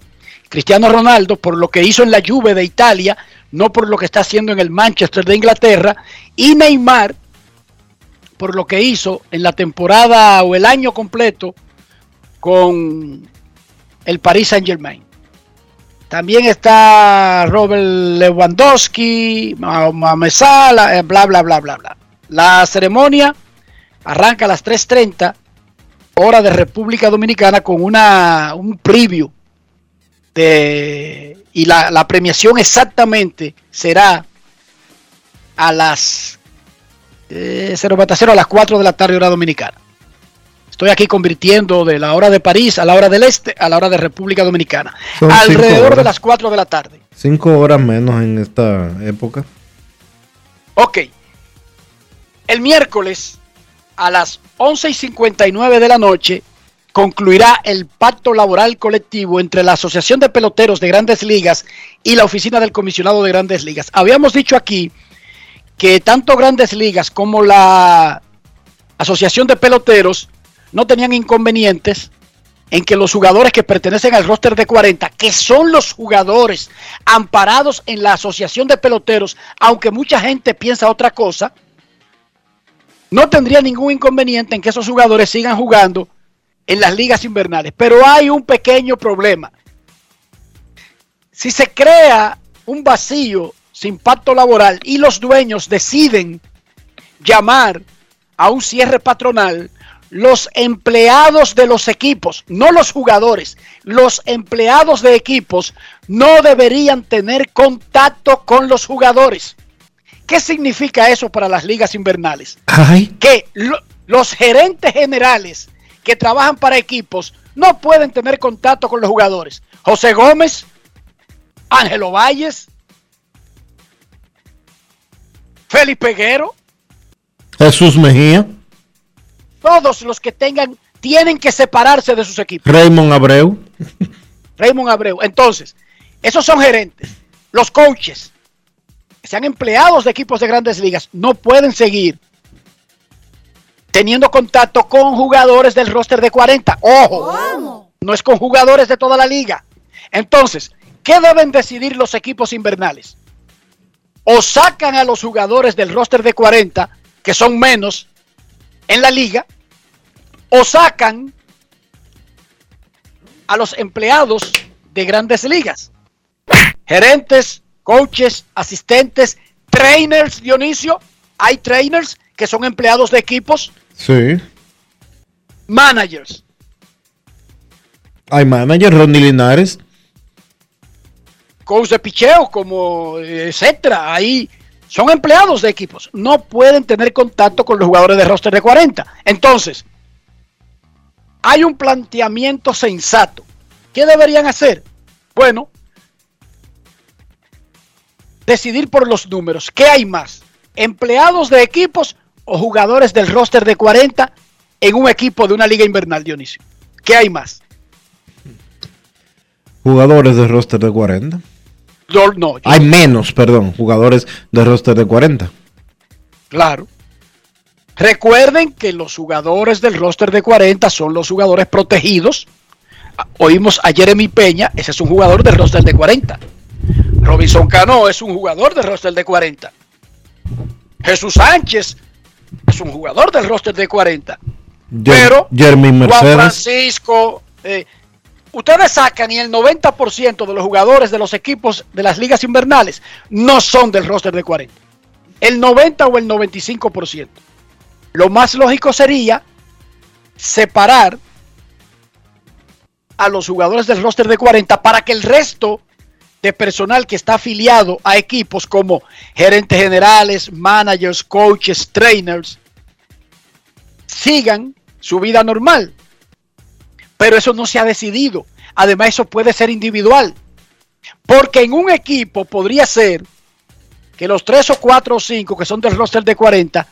Cristiano Ronaldo por lo que hizo en la Juve de Italia, no por lo que está haciendo en el Manchester de Inglaterra. Y Neymar por lo que hizo en la temporada o el año completo con el Paris Saint Germain. También está Robert Lewandowski, Mamesala, bla, bla, bla, bla, bla. La ceremonia arranca a las 3.30 hora de República Dominicana con una, un preview de, y la, la premiación exactamente será a las eh, 0 a las 4 de la tarde hora dominicana. Estoy aquí convirtiendo de la hora de París a la hora del este a la hora de República Dominicana. Son alrededor de las 4 de la tarde. Cinco horas menos en esta época. Ok. El miércoles a las 11 y 59 de la noche concluirá el pacto laboral colectivo entre la Asociación de Peloteros de Grandes Ligas y la Oficina del Comisionado de Grandes Ligas. Habíamos dicho aquí que tanto Grandes Ligas como la Asociación de Peloteros no tenían inconvenientes en que los jugadores que pertenecen al roster de 40, que son los jugadores amparados en la Asociación de Peloteros, aunque mucha gente piensa otra cosa, no tendría ningún inconveniente en que esos jugadores sigan jugando en las ligas invernales. Pero hay un pequeño problema. Si se crea un vacío sin pacto laboral y los dueños deciden llamar a un cierre patronal, los empleados de los equipos, no los jugadores, los empleados de equipos no deberían tener contacto con los jugadores. ¿Qué significa eso para las ligas invernales? Que lo- los gerentes generales que trabajan para equipos no pueden tener contacto con los jugadores. José Gómez, Ángelo Valles, Felipe Peguero, Jesús Mejía, todos los que tengan tienen que separarse de sus equipos. Raymond Abreu. Raymond Abreu. Entonces, esos son gerentes. Los coaches, sean empleados de equipos de grandes ligas, no pueden seguir teniendo contacto con jugadores del roster de 40. Ojo, no es con jugadores de toda la liga. Entonces, ¿qué deben decidir los equipos invernales? O sacan a los jugadores del roster de 40, que son menos en la liga, o sacan a los empleados de grandes ligas. Gerentes, coaches, asistentes, trainers, Dionisio. Hay trainers que son empleados de equipos, Sí. managers. Hay manager, Ronnie Linares. coach de picheo, como eh, etcétera, ahí son empleados de equipos, no pueden tener contacto con los jugadores de roster de 40. Entonces, hay un planteamiento sensato. ¿Qué deberían hacer? Bueno, decidir por los números. ¿Qué hay más? ¿Empleados de equipos o jugadores del roster de 40 en un equipo de una liga invernal, Dionisio? ¿Qué hay más? Jugadores de roster de 40. Yo- no, yo- Hay menos, perdón, jugadores de roster de 40. Claro. Recuerden que los jugadores del roster de 40 son los jugadores protegidos. Ah, Oímos a Jeremy Peña, ese es un jugador del roster de 40. Robinson Cano es un jugador del roster de 40. Jesús Sánchez es un jugador del roster de 40. Jer- Pero Juan. Francisco, eh, ustedes sacan y el 90% de los jugadores de los equipos de las ligas invernales no son del roster de 40. El 90 o el 95%. Lo más lógico sería separar a los jugadores del roster de 40 para que el resto de personal que está afiliado a equipos como gerentes generales, managers, coaches, trainers, sigan su vida normal. Pero eso no se ha decidido. Además, eso puede ser individual. Porque en un equipo podría ser que los tres o cuatro o cinco que son del roster de 40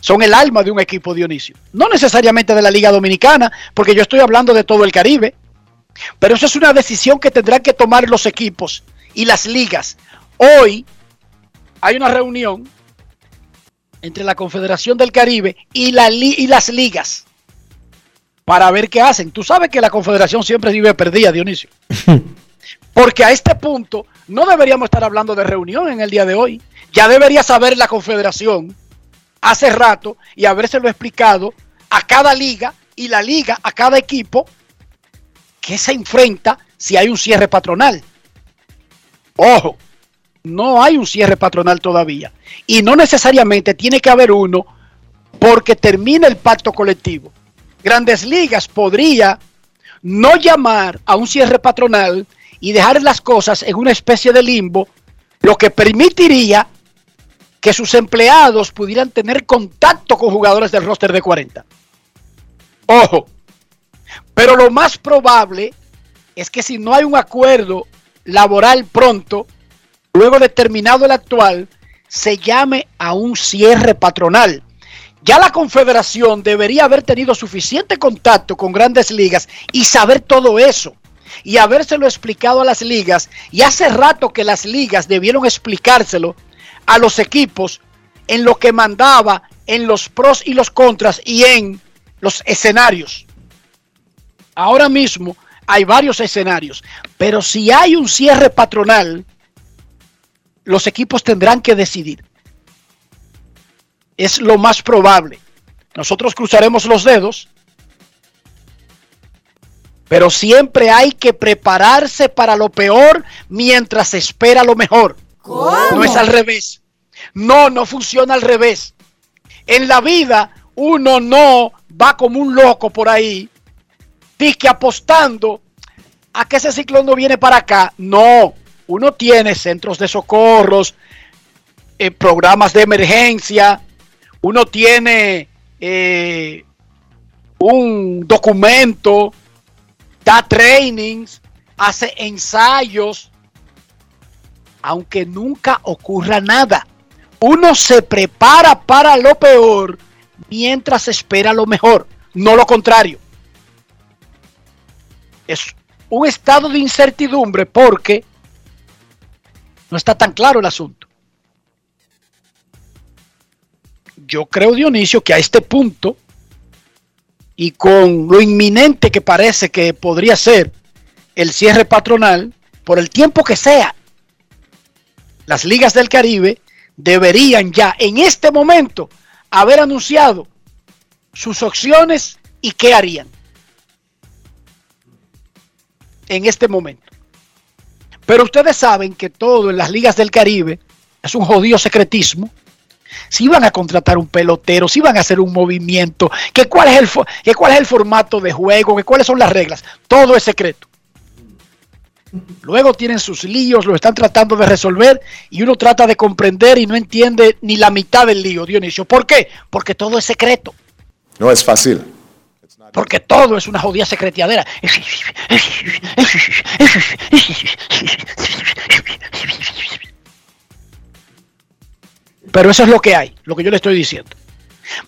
son el alma de un equipo Dionisio. No necesariamente de la Liga Dominicana, porque yo estoy hablando de todo el Caribe. Pero eso es una decisión que tendrán que tomar los equipos y las ligas. Hoy hay una reunión entre la Confederación del Caribe y, la li- y las ligas para ver qué hacen. Tú sabes que la Confederación siempre vive perdida, Dionisio. Porque a este punto no deberíamos estar hablando de reunión en el día de hoy. Ya debería saber la Confederación hace rato y habérselo explicado a cada liga y la liga a cada equipo que se enfrenta si hay un cierre patronal. Ojo, no hay un cierre patronal todavía. Y no necesariamente tiene que haber uno porque termina el pacto colectivo. Grandes Ligas podría no llamar a un cierre patronal y dejar las cosas en una especie de limbo, lo que permitiría que sus empleados pudieran tener contacto con jugadores del roster de 40. Ojo, pero lo más probable es que si no hay un acuerdo laboral pronto, luego de terminado el actual, se llame a un cierre patronal. Ya la Confederación debería haber tenido suficiente contacto con grandes ligas y saber todo eso. Y habérselo explicado a las ligas. Y hace rato que las ligas debieron explicárselo a los equipos en lo que mandaba en los pros y los contras y en los escenarios. Ahora mismo hay varios escenarios, pero si hay un cierre patronal, los equipos tendrán que decidir. Es lo más probable. Nosotros cruzaremos los dedos, pero siempre hay que prepararse para lo peor mientras se espera lo mejor. No es al revés. No, no funciona al revés. En la vida uno no va como un loco por ahí, que apostando a que ese ciclón no viene para acá. No, uno tiene centros de socorros, eh, programas de emergencia, uno tiene eh, un documento, da trainings, hace ensayos, aunque nunca ocurra nada. Uno se prepara para lo peor mientras espera lo mejor, no lo contrario. Es un estado de incertidumbre porque no está tan claro el asunto. Yo creo, Dionisio, que a este punto y con lo inminente que parece que podría ser el cierre patronal, por el tiempo que sea, las ligas del Caribe deberían ya en este momento haber anunciado sus opciones y qué harían en este momento. Pero ustedes saben que todo en las ligas del Caribe es un jodido secretismo. Si van a contratar un pelotero, si van a hacer un movimiento, que cuál es el, cuál es el formato de juego, que cuáles son las reglas, todo es secreto. Luego tienen sus líos, lo están tratando de resolver y uno trata de comprender y no entiende ni la mitad del lío, Dionisio. ¿Por qué? Porque todo es secreto. No es fácil. Porque todo es una jodida secretiadera. Pero eso es lo que hay, lo que yo le estoy diciendo.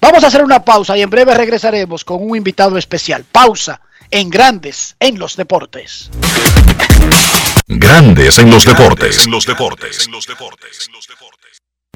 Vamos a hacer una pausa y en breve regresaremos con un invitado especial. Pausa en Grandes en los Deportes. Grandes en los deportes. En los deportes.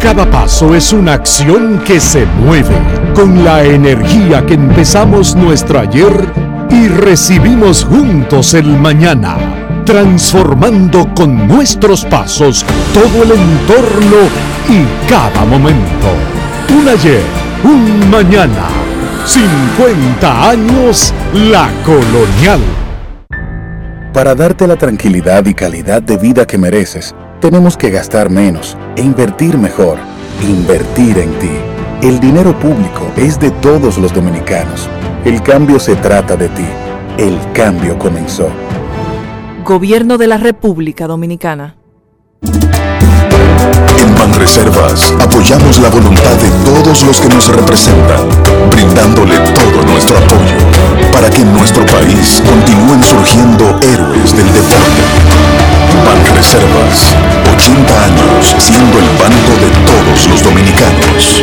Cada paso es una acción que se mueve con la energía que empezamos nuestro ayer y recibimos juntos el mañana, transformando con nuestros pasos todo el entorno y cada momento. Un ayer, un mañana, 50 años la colonial. Para darte la tranquilidad y calidad de vida que mereces, tenemos que gastar menos e invertir mejor. Invertir en ti. El dinero público es de todos los dominicanos. El cambio se trata de ti. El cambio comenzó. Gobierno de la República Dominicana. En Banreservas apoyamos la voluntad de todos los que nos representan, brindándole todo nuestro apoyo para que en nuestro país continúen surgiendo héroes del deporte. Banreservas, 80 años siendo el banco de todos los dominicanos.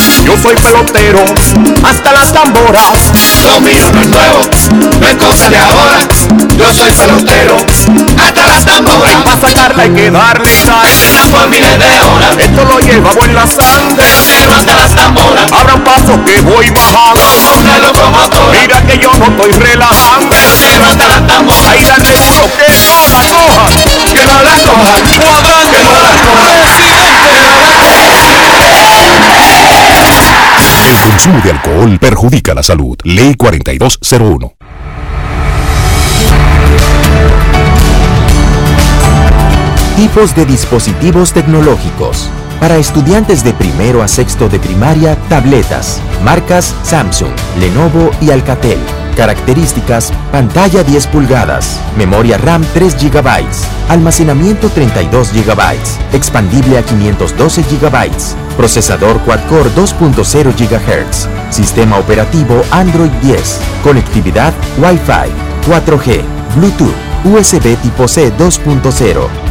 Yo soy pelotero, hasta las tamboras. Lo mío no es nuevo, no es cosa de ahora. Yo soy pelotero, hasta las tamboras. Para sacarla hay que darle sal. Por miles de horas. Esto lo llevamos en la sangre. Pelotero hasta las tamboras. Abran paso que voy bajando. Como una locomotora. Mira que yo no estoy relajando. Pelotero hasta las tamboras. Ahí darle duro que no la coja. Que no la coja. Cuadrante. Que no la coja. Consumo de alcohol perjudica la salud. Ley 4201. Tipos de dispositivos tecnológicos. Para estudiantes de primero a sexto de primaria, tabletas. Marcas Samsung, Lenovo y Alcatel. Características, pantalla 10 pulgadas, memoria RAM 3 GB, almacenamiento 32 GB, expandible a 512 GB, procesador quad-core 2.0 GHz, sistema operativo Android 10, conectividad Wi-Fi, 4G, Bluetooth, USB tipo C 2.0.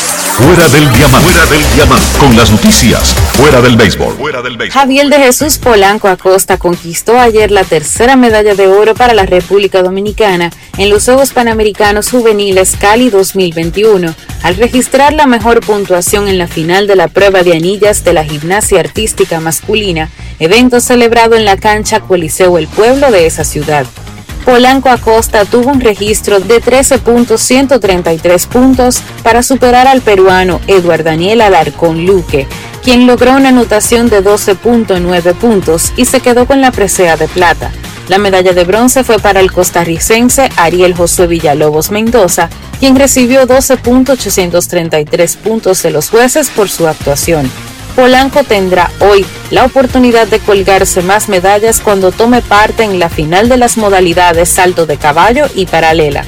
Fuera del diamante. Fuera del diamante. Con las noticias. Fuera del béisbol. Fuera del béisbol. Javier de Jesús Polanco Acosta conquistó ayer la tercera medalla de oro para la República Dominicana en los Juegos Panamericanos Juveniles Cali 2021, al registrar la mejor puntuación en la final de la prueba de anillas de la gimnasia artística masculina, evento celebrado en la cancha Coliseo El Pueblo de esa ciudad. Polanco Acosta tuvo un registro de 13.133 puntos para superar al peruano Eduard Daniel Alarcón Luque, quien logró una anotación de 12.9 puntos y se quedó con la presea de plata. La medalla de bronce fue para el costarricense Ariel Josué Villalobos Mendoza, quien recibió 12.833 puntos de los jueces por su actuación. Polanco tendrá hoy la oportunidad de colgarse más medallas cuando tome parte en la final de las modalidades salto de caballo y paralela.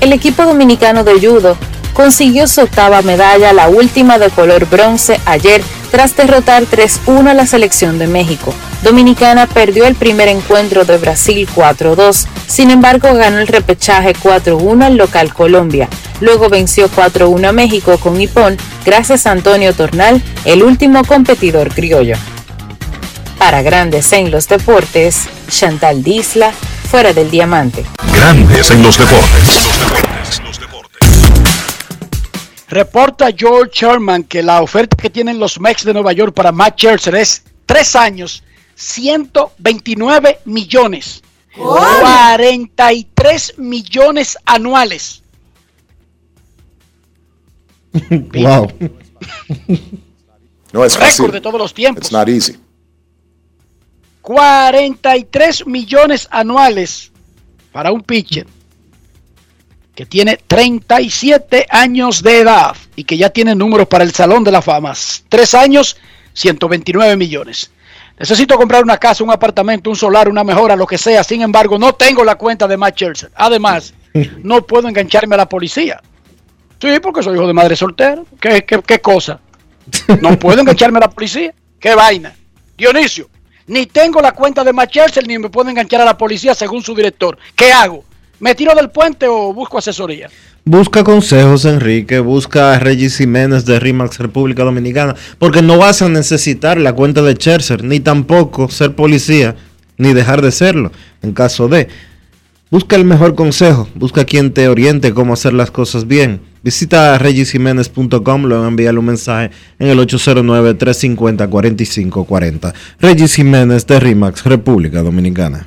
El equipo dominicano de judo consiguió su octava medalla, la última de color bronce, ayer tras derrotar 3-1 a la selección de México. Dominicana perdió el primer encuentro de Brasil 4-2, sin embargo ganó el repechaje 4-1 al local Colombia. Luego venció 4-1 a México con Nippon gracias a Antonio Tornal, el último competidor criollo. Para Grandes en los Deportes, Chantal Disla, fuera del diamante. Grandes en los deportes. Reporta George Sherman que la oferta que tienen los Mets de Nueva York para Matt Scherzer es tres años, 129 millones. 43 millones anuales. wow. No es Récord fácil. de todos los tiempos. It's not easy. 43 millones anuales para un pitcher que tiene 37 años de edad y que ya tiene números para el Salón de la Fama. Tres años, 129 millones. Necesito comprar una casa, un apartamento, un solar, una mejora, lo que sea. Sin embargo, no tengo la cuenta de Matt Scherzer. Además, no puedo engancharme a la policía. Sí, porque soy hijo de madre soltera. ¿Qué, qué, qué cosa? No puedo engancharme a la policía. ¿Qué vaina? Dionisio, ni tengo la cuenta de Matt Scherzer ni me puedo enganchar a la policía según su director. ¿Qué hago? ¿Me tiro del puente o busco asesoría? Busca consejos, Enrique. Busca a Regis Jiménez de RIMAX República Dominicana. Porque no vas a necesitar la cuenta de Scherzer, ni tampoco ser policía, ni dejar de serlo, en caso de. Busca el mejor consejo. Busca quien te oriente cómo hacer las cosas bien. Visita regisjiménez.com, luego envíale un mensaje en el 809-350-4540. Regis Jiménez de RIMAX República Dominicana.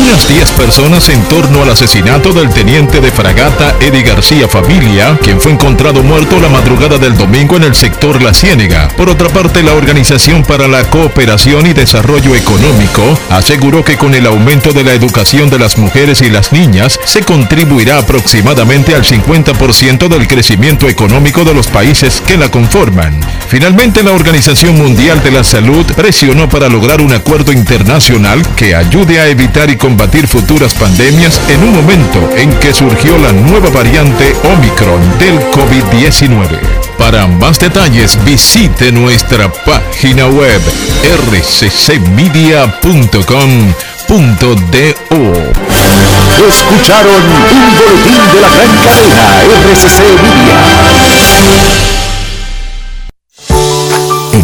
Unas 10 personas en torno al asesinato del teniente de fragata Eddie García Familia, quien fue encontrado muerto la madrugada del domingo en el sector La Ciénega. Por otra parte, la Organización para la Cooperación y Desarrollo Económico aseguró que con el aumento de la educación de las mujeres y las niñas se contribuirá aproximadamente al 50% del crecimiento económico de los países que la conforman. Finalmente, la Organización Mundial de la Salud presionó para lograr un acuerdo internacional que ayude a evitar y combatir futuras pandemias en un momento en que surgió la nueva variante Omicron del COVID-19. Para más detalles visite nuestra página web rccmedia.com.do. Escucharon un boletín de la gran cadena RCC Media.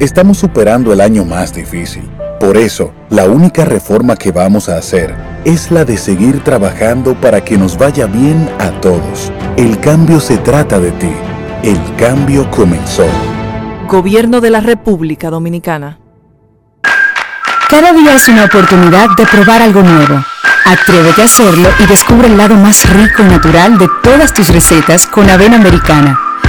Estamos superando el año más difícil. Por eso, la única reforma que vamos a hacer es la de seguir trabajando para que nos vaya bien a todos. El cambio se trata de ti. El cambio comenzó. Gobierno de la República Dominicana. Cada día es una oportunidad de probar algo nuevo. Atrévete a hacerlo y descubre el lado más rico y natural de todas tus recetas con avena americana.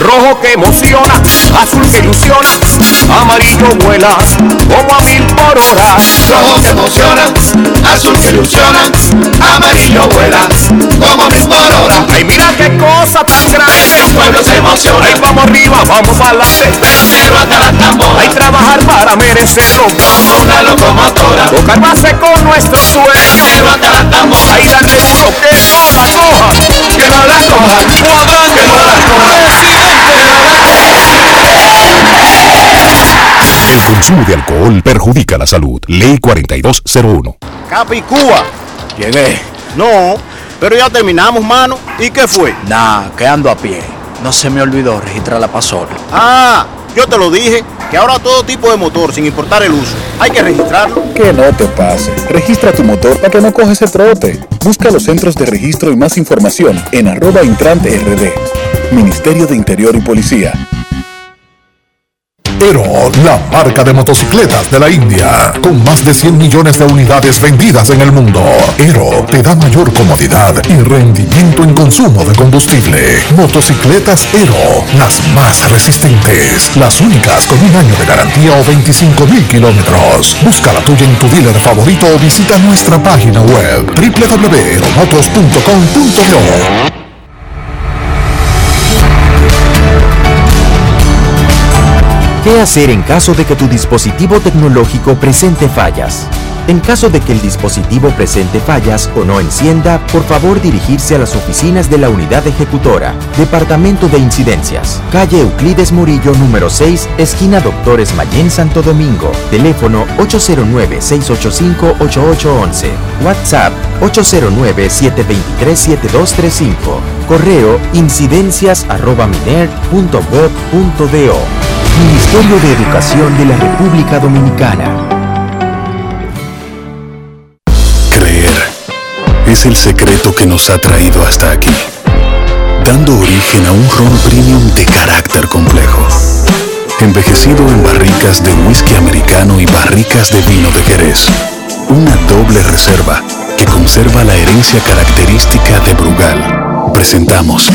Rojo que emociona, azul que ilusiona, amarillo vuela como a mil por hora. Rojo que emociona, azul que ilusiona, amarillo vuela como a mil por hora. Ay, mira qué cosa tan grande. El pueblo se emociona. Ay, vamos arriba, vamos adelante. Pero hasta la tambora. Hay trabajar para merecerlo. Como una locomotora. Tocar base con nuestro sueño. Pero hasta la tambora. Ay, darle duro que no la coja. Que no la coja. Cuadrante. Que no la coja. Consumo de alcohol perjudica la salud. Ley 4201. Capicúa. Llegué. No, pero ya terminamos, mano. ¿Y qué fue? Nah, quedando a pie. No se me olvidó registrar la pasola. Ah, yo te lo dije, que ahora todo tipo de motor, sin importar el uso, hay que registrarlo. Que no te pase. Registra tu motor para que no coges el trote. Busca los centros de registro y más información en arroba intrante rd. Ministerio de Interior y Policía. Ero, la marca de motocicletas de la India, con más de 100 millones de unidades vendidas en el mundo. Ero te da mayor comodidad y rendimiento en consumo de combustible. Motocicletas Ero, las más resistentes, las únicas con un año de garantía o 25 mil kilómetros. Busca la tuya en tu dealer favorito o visita nuestra página web www.eromotos.com.do. ¿Qué hacer en caso de que tu dispositivo tecnológico presente fallas? En caso de que el dispositivo presente fallas o no encienda, por favor dirigirse a las oficinas de la unidad ejecutora, Departamento de Incidencias, calle Euclides Murillo número 6, esquina Doctores Mayén Santo Domingo, teléfono 809-685-8811, WhatsApp 809-723-7235, correo incidencias arroba miner.gov.do. Ministerio de Educación de la República Dominicana. Creer es el secreto que nos ha traído hasta aquí, dando origen a un ron premium de carácter complejo, envejecido en barricas de whisky americano y barricas de vino de Jerez. Una doble reserva que conserva la herencia característica de Brugal. Presentamos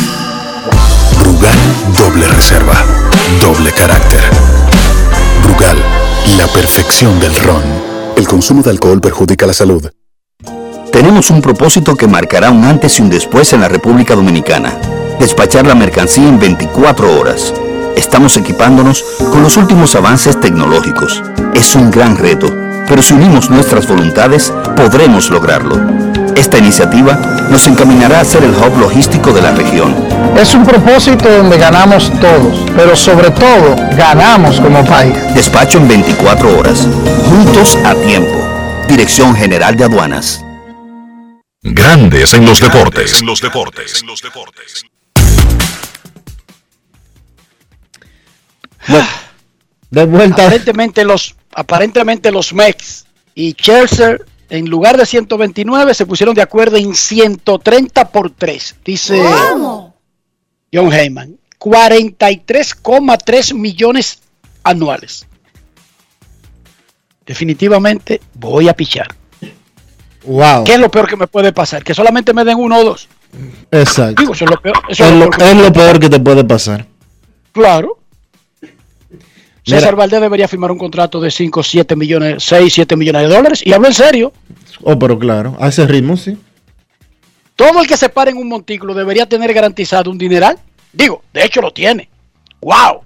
Brugal Doble Reserva. Doble carácter. Brugal, la perfección del ron. El consumo de alcohol perjudica la salud. tenemos un propósito que marcará un antes y un después en la República Dominicana. Despachar la mercancía en 24 horas. Estamos equipándonos con los últimos avances tecnológicos. Es un gran reto, pero si unimos nuestras voluntades, podremos lograrlo. Esta iniciativa nos encaminará a ser el hub logístico de la región. Es un propósito donde ganamos todos, pero sobre todo ganamos como país. Despacho en 24 horas. Juntos a tiempo. Dirección General de Aduanas. Grandes en los deportes. En los deportes. De vuelta. Aparentemente los, aparentemente los Mex y Chelsea en lugar de 129 se pusieron de acuerdo en 130 por 3, dice John Heyman. 43,3 millones anuales. Definitivamente voy a pichar. Wow. ¿Qué es lo peor que me puede pasar? Que solamente me den uno o dos. Exacto. Digo, eso es lo peor. eso Es es lo, lo peor que es me lo puede peor que te puede pasar. Claro. Mira. César Valdés debería firmar un contrato de 5, 7 millones, 6, 7 millones de dólares. Y hablo en serio. Oh, pero claro, a ese ritmo sí. Todo el que se pare en un montículo debería tener garantizado un dineral. Digo, de hecho lo tiene. ¡Wow!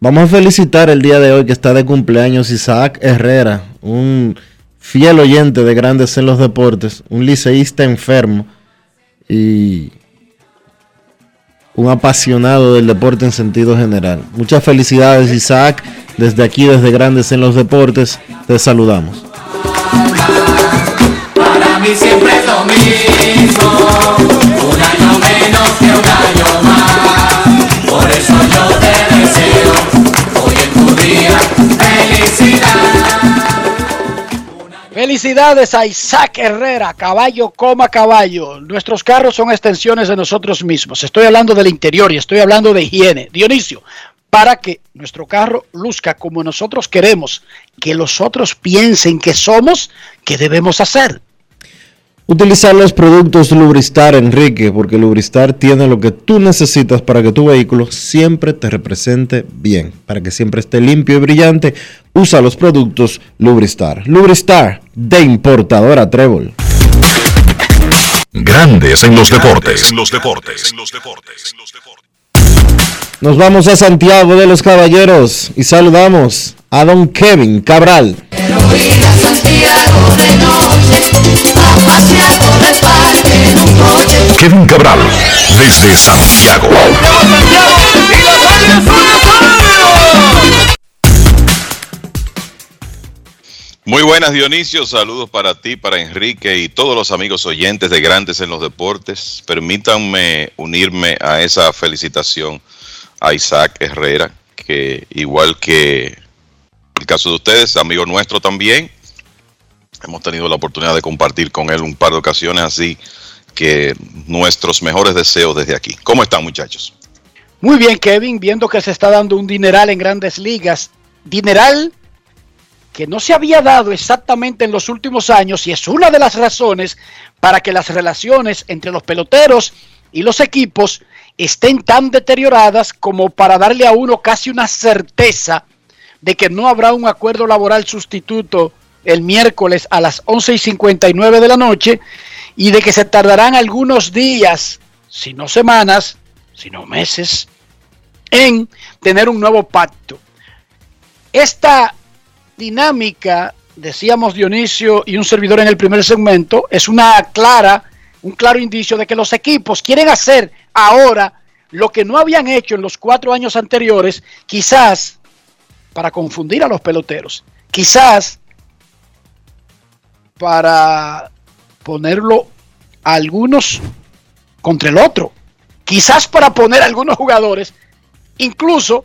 Vamos a felicitar el día de hoy que está de cumpleaños Isaac Herrera, un fiel oyente de Grandes en los Deportes, un liceísta enfermo y un apasionado del deporte en sentido general. Muchas felicidades Isaac, desde aquí, desde Grandes en los Deportes, te saludamos. Mí siempre es lo mismo, un año menos que un año más. Por eso yo te deseo hoy en tu día felicidad. Felicidades a Isaac Herrera, caballo coma caballo. Nuestros carros son extensiones de nosotros mismos. Estoy hablando del interior y estoy hablando de higiene. Dionisio, para que nuestro carro luzca como nosotros queremos, que los otros piensen que somos, ¿qué debemos hacer? Utilizar los productos Lubristar, Enrique, porque Lubristar tiene lo que tú necesitas para que tu vehículo siempre te represente bien, para que siempre esté limpio y brillante. Usa los productos Lubristar. Lubristar, de importadora Trébol. Grandes en los deportes. En los deportes. Nos vamos a Santiago de los Caballeros y saludamos a don Kevin Cabral. Kevin Cabral, desde Santiago. Muy buenas Dionisio, saludos para ti, para Enrique y todos los amigos oyentes de Grandes en los Deportes. Permítanme unirme a esa felicitación a Isaac Herrera, que igual que el caso de ustedes, amigo nuestro también, hemos tenido la oportunidad de compartir con él un par de ocasiones, así que nuestros mejores deseos desde aquí. ¿Cómo están muchachos? Muy bien, Kevin, viendo que se está dando un dineral en grandes ligas. Dineral que no se había dado exactamente en los últimos años y es una de las razones para que las relaciones entre los peloteros y los equipos estén tan deterioradas como para darle a uno casi una certeza de que no habrá un acuerdo laboral sustituto el miércoles a las 11 y 59 de la noche y de que se tardarán algunos días, si no semanas, sino meses, en tener un nuevo pacto. Esta dinámica, decíamos Dionisio y un servidor en el primer segmento, es una clara, un claro indicio de que los equipos quieren hacer ahora lo que no habían hecho en los cuatro años anteriores, quizás para confundir a los peloteros, quizás para ponerlo a algunos contra el otro, quizás para poner a algunos jugadores incluso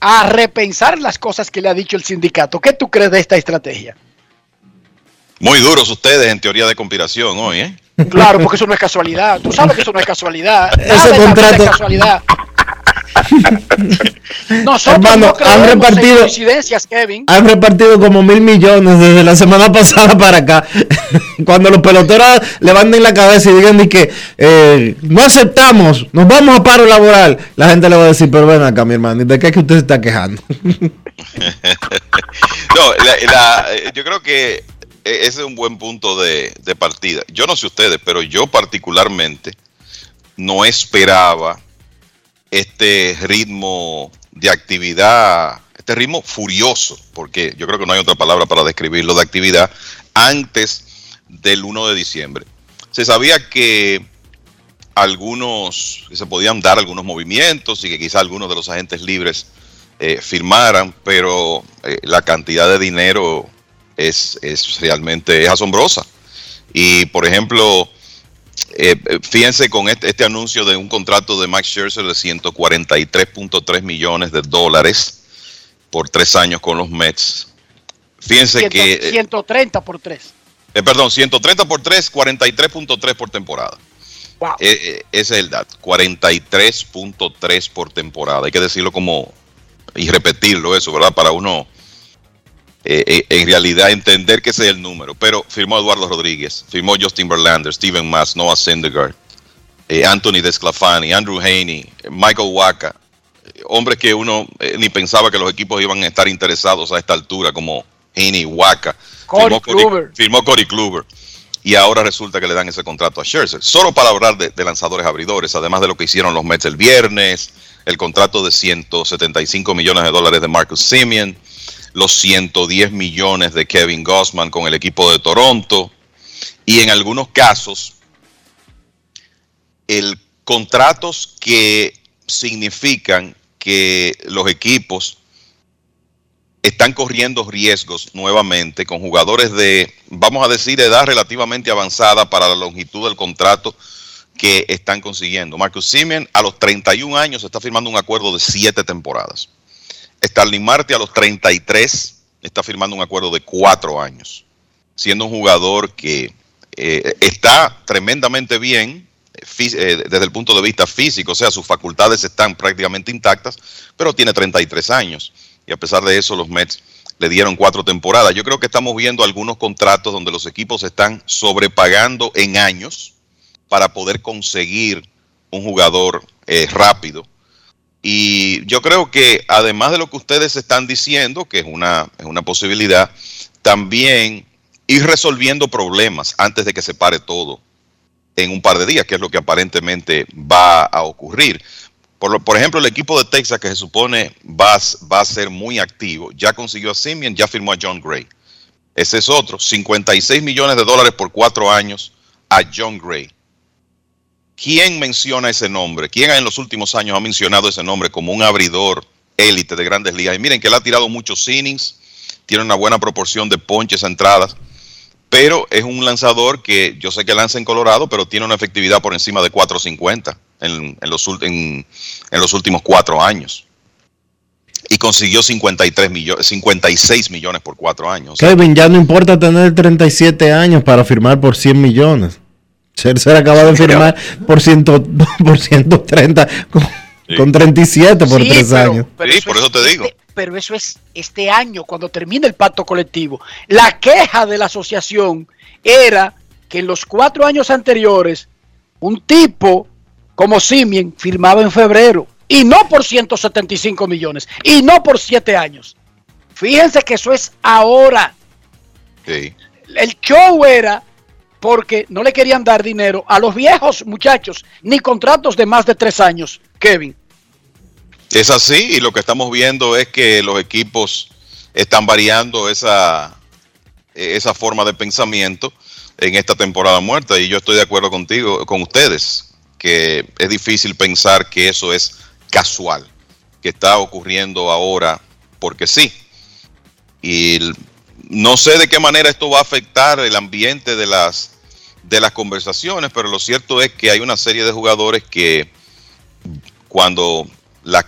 a repensar las cosas que le ha dicho el sindicato. ¿Qué tú crees de esta estrategia? Muy duros ustedes en teoría de conspiración hoy, ¿eh? Claro, porque eso no es casualidad. Tú sabes que eso no es casualidad. Ese Nada vida contrato- es casualidad. Nosotros Hermano, no han repartido- coincidencias, Kevin. Han repartido como mil millones desde la semana pasada para acá. Cuando los peloteros levanten la cabeza y digan que eh, no aceptamos, nos vamos a paro laboral, la gente le va a decir, pero ven acá, mi hermano, ¿y de qué es que usted se está quejando? No, la- la- eh, yo creo que e- ese es un buen punto de, de partida. Yo no sé ustedes, pero yo particularmente no esperaba este ritmo de actividad, este ritmo furioso, porque yo creo que no hay otra palabra para describirlo de actividad, antes del 1 de diciembre. Se sabía que algunos, que se podían dar algunos movimientos y que quizá algunos de los agentes libres eh, firmaran, pero eh, la cantidad de dinero es, es realmente es asombrosa. Y por ejemplo, eh, eh, fíjense con este, este anuncio de un contrato de Max Scherzer de 143.3 millones de dólares por tres años con los Mets. Fíjense que, eh, 130 por 3. eh, perdón, 130 por 3, 43.3 por temporada. Wow. Eh, eh, ese es el dato, 43.3 por temporada. Hay que decirlo como y repetirlo eso, ¿verdad? Para uno eh, eh, en realidad entender que ese es el número. Pero firmó Eduardo Rodríguez, firmó Justin Verlander, Steven Mass, Noah Syndergaard, eh, Anthony Desclafani, Andrew Haney, Michael Waka, eh, hombres que uno eh, ni pensaba que los equipos iban a estar interesados a esta altura, como Haney, Waka. Corey firmó Kluber. firmó Corey Kluber. Y ahora resulta que le dan ese contrato a Scherzer. Solo para hablar de, de lanzadores abridores, además de lo que hicieron los Mets el viernes, el contrato de 175 millones de dólares de Marcus Simeon, los 110 millones de Kevin Gossman con el equipo de Toronto, y en algunos casos, el contratos que significan que los equipos están corriendo riesgos nuevamente con jugadores de, vamos a decir, edad relativamente avanzada para la longitud del contrato que están consiguiendo. Marcus Simeon a los 31 años está firmando un acuerdo de 7 temporadas. Starling Marte a los 33 está firmando un acuerdo de 4 años, siendo un jugador que eh, está tremendamente bien eh, eh, desde el punto de vista físico, o sea, sus facultades están prácticamente intactas, pero tiene 33 años. Y a pesar de eso, los Mets le dieron cuatro temporadas. Yo creo que estamos viendo algunos contratos donde los equipos están sobrepagando en años para poder conseguir un jugador rápido. Y yo creo que además de lo que ustedes están diciendo, que es una, es una posibilidad, también ir resolviendo problemas antes de que se pare todo en un par de días, que es lo que aparentemente va a ocurrir. Por, lo- por ejemplo, el equipo de Texas, que se supone va, va a ser muy activo, ya consiguió a Simeon, ya firmó a John Gray. Ese es otro, 56 millones de dólares por cuatro años a John Gray. ¿Quién menciona ese nombre? ¿Quién en los últimos años ha mencionado ese nombre como un abridor élite de grandes ligas? Y miren que él ha tirado muchos innings, tiene una buena proporción de ponches a entradas, pero es un lanzador que yo sé que lanza en Colorado, pero tiene una efectividad por encima de 4.50 en, en, los, últimos cuatro años. Y consiguió 53 millones, 56 millones por cuatro años. Kevin, ya no importa tener 37 años para firmar por 100 millones. Scherzer acaba de firmar por, 100 por 130 con, con 37 por Sí, 3 pero- años. pero sí, eso por es eso te digo. este- pero eso es este año, cuando termine el pacto colectivo. La queja de la asociación era que en los cuatro años anteriores, un tipo como Simien firmaba en febrero. Y no por 175 millones. Y no por siete años. Fíjense que eso es ahora. Sí. El show era porque no le querían dar dinero a los viejos muchachos, ni contratos de más de tres años, Kevin. Es así y lo que estamos viendo es que los equipos están variando esa, esa forma de pensamiento en esta temporada muerta y yo estoy de acuerdo contigo, con ustedes, que es difícil pensar que eso es casual, que está ocurriendo ahora porque sí. Y no sé de qué manera esto va a afectar el ambiente de las de las conversaciones, pero lo cierto es que hay una serie de jugadores que cuando la-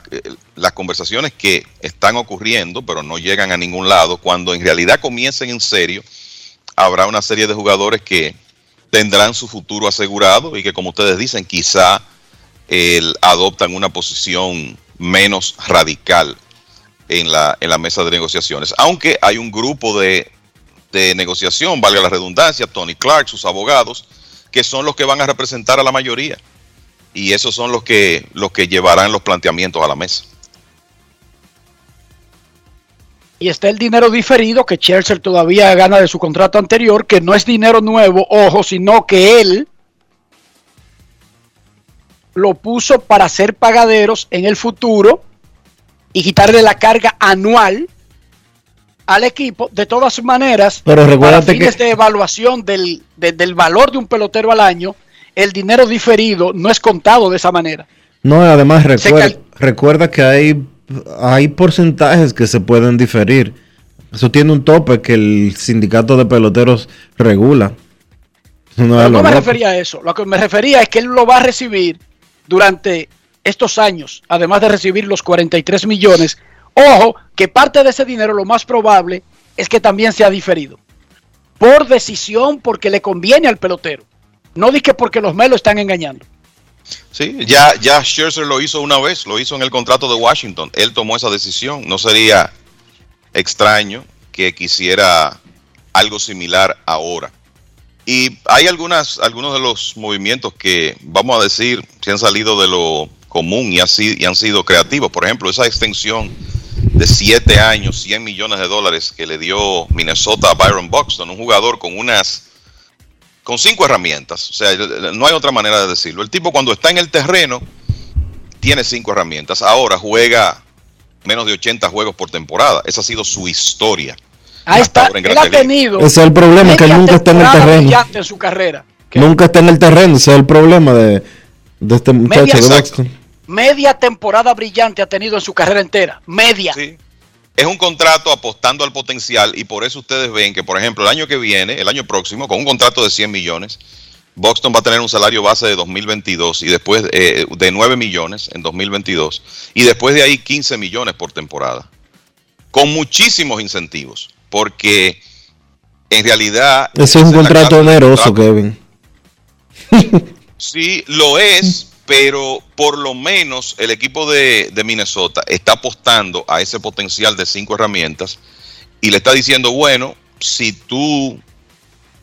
las conversaciones que están ocurriendo, pero no llegan a ningún lado, cuando en realidad comiencen en serio, habrá una serie de jugadores que tendrán su futuro asegurado y que, como ustedes dicen, quizá adoptan una posición menos radical en la, en la mesa de negociaciones. Aunque hay un grupo de, de negociación, valga la redundancia, Tony Clark, sus abogados, que son los que van a representar a la mayoría y esos son los que los que llevarán los planteamientos a la mesa. Y está el dinero diferido que Chelsea todavía gana de su contrato anterior, que no es dinero nuevo, ojo, sino que él lo puso para ser pagaderos en el futuro y quitarle la carga anual al equipo. De todas maneras, Pero para fines que- de evaluación del, de- del valor de un pelotero al año, el dinero diferido no es contado de esa manera. No, además recuerda, cal- recuerda que hay, hay porcentajes que se pueden diferir. Eso tiene un tope que el sindicato de peloteros regula. No Pero no me refería a eso. Lo que me refería es que él lo va a recibir durante estos años, además de recibir los 43 millones. Ojo, que parte de ese dinero lo más probable es que también sea diferido. Por decisión, porque le conviene al pelotero. No di que porque los Melo están engañando. Sí, ya, ya Scherzer lo hizo una vez, lo hizo en el contrato de Washington. Él tomó esa decisión. No sería extraño que quisiera algo similar ahora. Y hay algunas, algunos de los movimientos que, vamos a decir, se han salido de lo común y han sido creativos. Por ejemplo, esa extensión de 7 años, 100 millones de dólares que le dio Minnesota a Byron Buxton, un jugador con unas con cinco herramientas. O sea, no hay otra manera de decirlo. El tipo cuando está en el terreno tiene cinco herramientas. Ahora juega menos de 80 juegos por temporada. Esa ha sido su historia. Ahí está. ahora en Él ha tenido Ese es el problema, que nunca está en el terreno. en su carrera. Nunca está en el terreno. Ese es el problema de, de este muchacho de. Media temporada brillante ha tenido en su carrera entera. Media. Es un contrato apostando al potencial y por eso ustedes ven que, por ejemplo, el año que viene, el año próximo, con un contrato de 100 millones, Boston va a tener un salario base de 2022 y después eh, de 9 millones en 2022 y después de ahí 15 millones por temporada. Con muchísimos incentivos, porque en realidad... Ese es un contrato oneroso. Kevin. Sí, lo es, pero por lo menos el equipo de, Minnesota está apostando a ese potencial de cinco herramientas y le está diciendo, bueno, si tú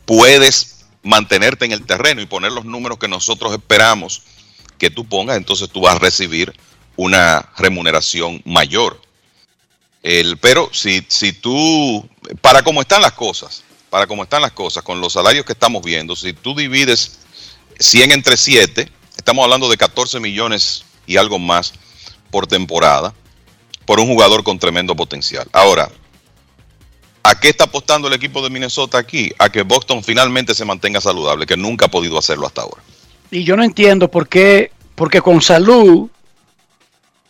puedes mantenerte en el terreno y poner los números que nosotros esperamos que tú pongas, entonces tú vas a recibir una remuneración mayor. El, pero si, si tú, para cómo están las cosas, para cómo están las cosas, con los salarios que estamos viendo, si tú divides 100 entre 7, estamos hablando de 14 millones y algo más por temporada, por un jugador con tremendo potencial. Ahora, ¿a qué está apostando el equipo de Minnesota aquí? A que Boston finalmente se mantenga saludable, que nunca ha podido hacerlo hasta ahora. Y yo no entiendo por qué, porque con salud,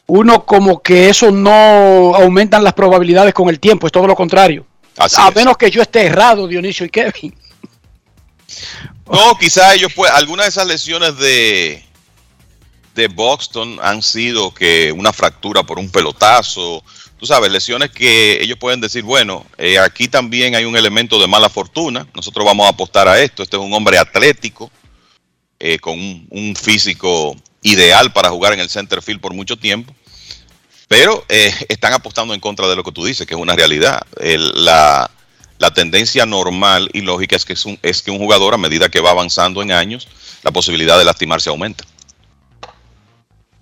uno como que eso no aumentan las probabilidades con el tiempo, es todo lo contrario. Así a es. menos que yo esté errado, Dionisio y Kevin. No, quizá ellos pues algunas de esas lesiones de de Boston han sido que una fractura por un pelotazo, tú sabes, lesiones que ellos pueden decir, bueno, eh, aquí también hay un elemento de mala fortuna, nosotros vamos a apostar a esto, este es un hombre atlético, eh, con un, físico ideal para jugar en el center field por mucho tiempo, pero eh, están apostando en contra de lo que tú dices, que es una realidad. La, la tendencia normal y lógica es que, es, un- es que un jugador a medida que va avanzando en años, la posibilidad de lastimarse aumenta.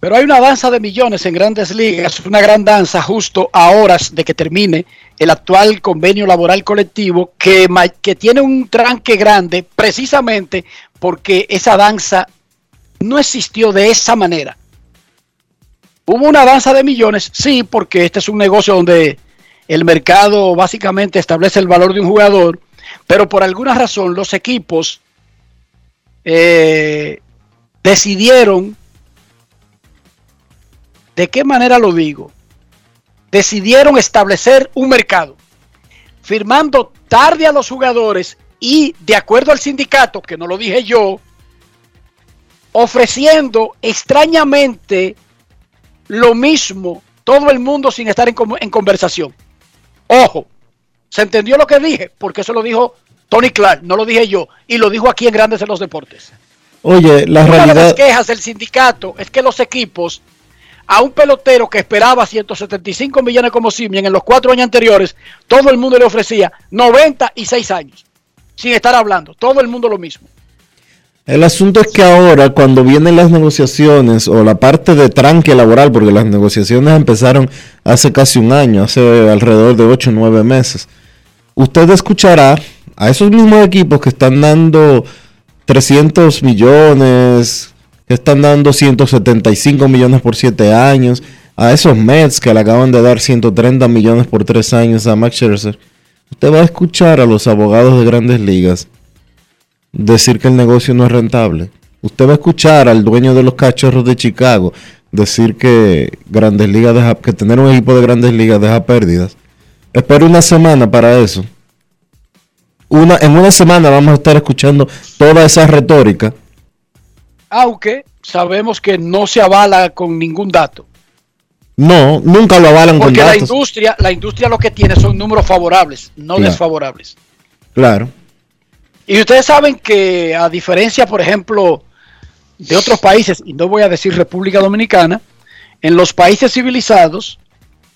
Pero hay una danza de millones en grandes ligas, una gran danza justo a horas de que termine el actual convenio laboral colectivo que, que tiene un tranque grande precisamente porque esa danza no existió de esa manera. Hubo una danza de millones, sí, porque este es un negocio donde el mercado básicamente establece el valor de un jugador, pero por alguna razón los equipos eh, decidieron ¿De qué manera lo digo? Decidieron establecer un mercado, firmando tarde a los jugadores y, de acuerdo al sindicato, que no lo dije yo, ofreciendo extrañamente lo mismo todo el mundo sin estar en, en conversación. Ojo, ¿se entendió lo que dije? Porque eso lo dijo Tony Clark, no lo dije yo, y lo dijo aquí en Grandes en los Deportes. Oye, la Una de las quejas del sindicato es que los equipos, a un pelotero que esperaba 175 millones como Simien en los cuatro años anteriores, todo el mundo le ofrecía 96 años, sin estar hablando, todo el mundo lo mismo. El asunto es que ahora, cuando vienen las negociaciones o la parte de tranque laboral, porque las negociaciones empezaron hace casi un año, hace alrededor de 8 o 9 meses, usted escuchará a esos mismos equipos que están dando 300 millones, que están dando 175 millones por 7 años, a esos Mets que le acaban de dar 130 millones por 3 años a Max Scherzer. Usted va a escuchar a los abogados de grandes ligas decir que el negocio no es rentable. Usted va a escuchar al dueño de los cachorros de Chicago decir que Grandes Ligas deja, que tener un equipo de Grandes Ligas deja pérdidas. Espero una semana para eso. Una, en una semana vamos a estar escuchando toda esa retórica. Aunque sabemos que no se avala con ningún dato. No, nunca lo avalan con Porque la datos. industria, la industria lo que tiene son números favorables, no Claro. desfavorables. Claro. Y ustedes saben que a diferencia, por ejemplo, de otros países, y no voy a decir República Dominicana, en los países civilizados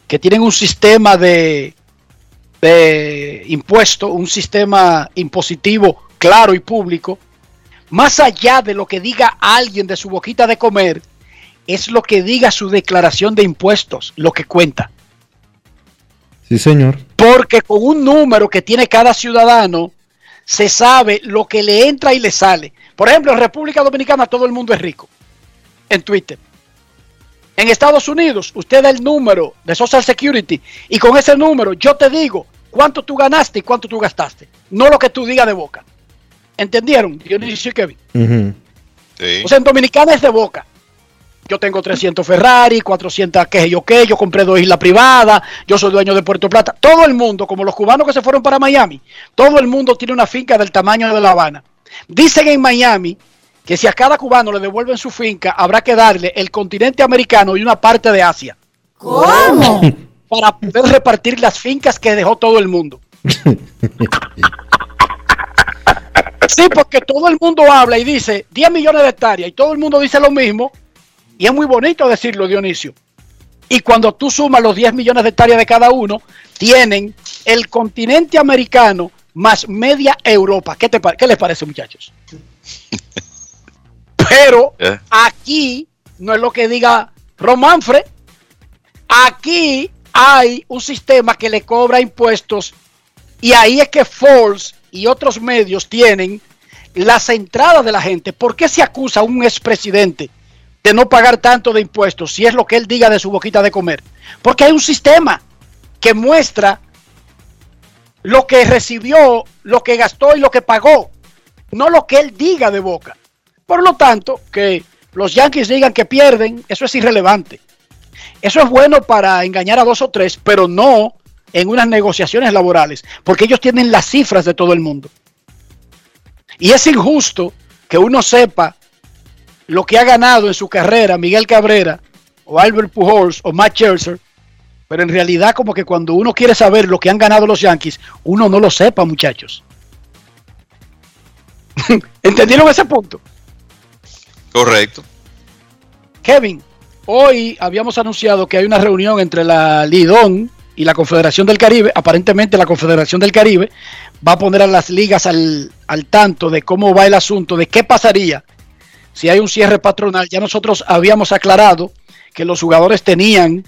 que tienen un sistema de, de impuesto, un sistema impositivo claro y público, más allá de lo que diga alguien de su boquita de comer, es lo que diga su declaración de impuestos, lo que cuenta. Sí, señor. Porque con un número que tiene cada ciudadano, se sabe lo que le entra y le sale. Por ejemplo, en República Dominicana todo el mundo es rico. En Twitter. En Estados Unidos, usted da el número de Social Security y con ese número yo te digo cuánto tú ganaste y cuánto tú gastaste. No lo que tú digas de boca. ¿Entendieron? Dionisio y Kevin. O sea, en Dominicana es de boca. Yo tengo 300 Ferrari, 400 que yo qué, yo compré dos islas privadas, yo soy dueño de Puerto Plata. Todo el mundo, como los cubanos que se fueron para Miami, todo el mundo tiene una finca del tamaño de La Habana. Dicen en Miami que si a cada cubano le devuelven su finca, habrá que darle el continente americano y una parte de Asia. ¿Cómo? Para poder repartir las fincas que dejó todo el mundo. Sí, porque todo el mundo habla y dice 10 millones de hectáreas y todo el mundo dice lo mismo. Y es muy bonito decirlo, Dionisio. Y cuando tú sumas los 10 millones de hectáreas de cada uno, tienen el continente americano más media Europa. ¿Qué, te, qué les parece, muchachos? Pero Eh. aquí no es lo que diga Romanfre. Aquí hay un sistema que le cobra impuestos y ahí es que Forbes y otros medios tienen las entradas de la gente. ¿Por qué se acusa a un expresidente de no pagar tanto de impuestos si es lo que él diga de su boquita de comer? Porque hay un sistema que muestra lo que recibió, lo que gastó y lo que pagó, no lo que él diga de boca. Por lo tanto, que los Yankees digan que pierden, eso es irrelevante. Eso es bueno para engañar a dos o tres, pero no en unas negociaciones laborales, porque ellos tienen las cifras de todo el mundo. Y es injusto que uno sepa lo que ha ganado en su carrera Miguel Cabrera o Albert Pujols o Matt Scherzer, pero en realidad como que cuando uno quiere saber lo que han ganado los Yankees, uno no lo sepa, muchachos. ¿Entendieron ese punto? Correcto. Kevin, hoy habíamos anunciado que hay una reunión entre la Lidón y la Confederación del Caribe. Aparentemente la Confederación del Caribe va a poner a las ligas al, al tanto de cómo va el asunto, de qué pasaría si hay un cierre patronal. Ya nosotros habíamos aclarado que los jugadores tenían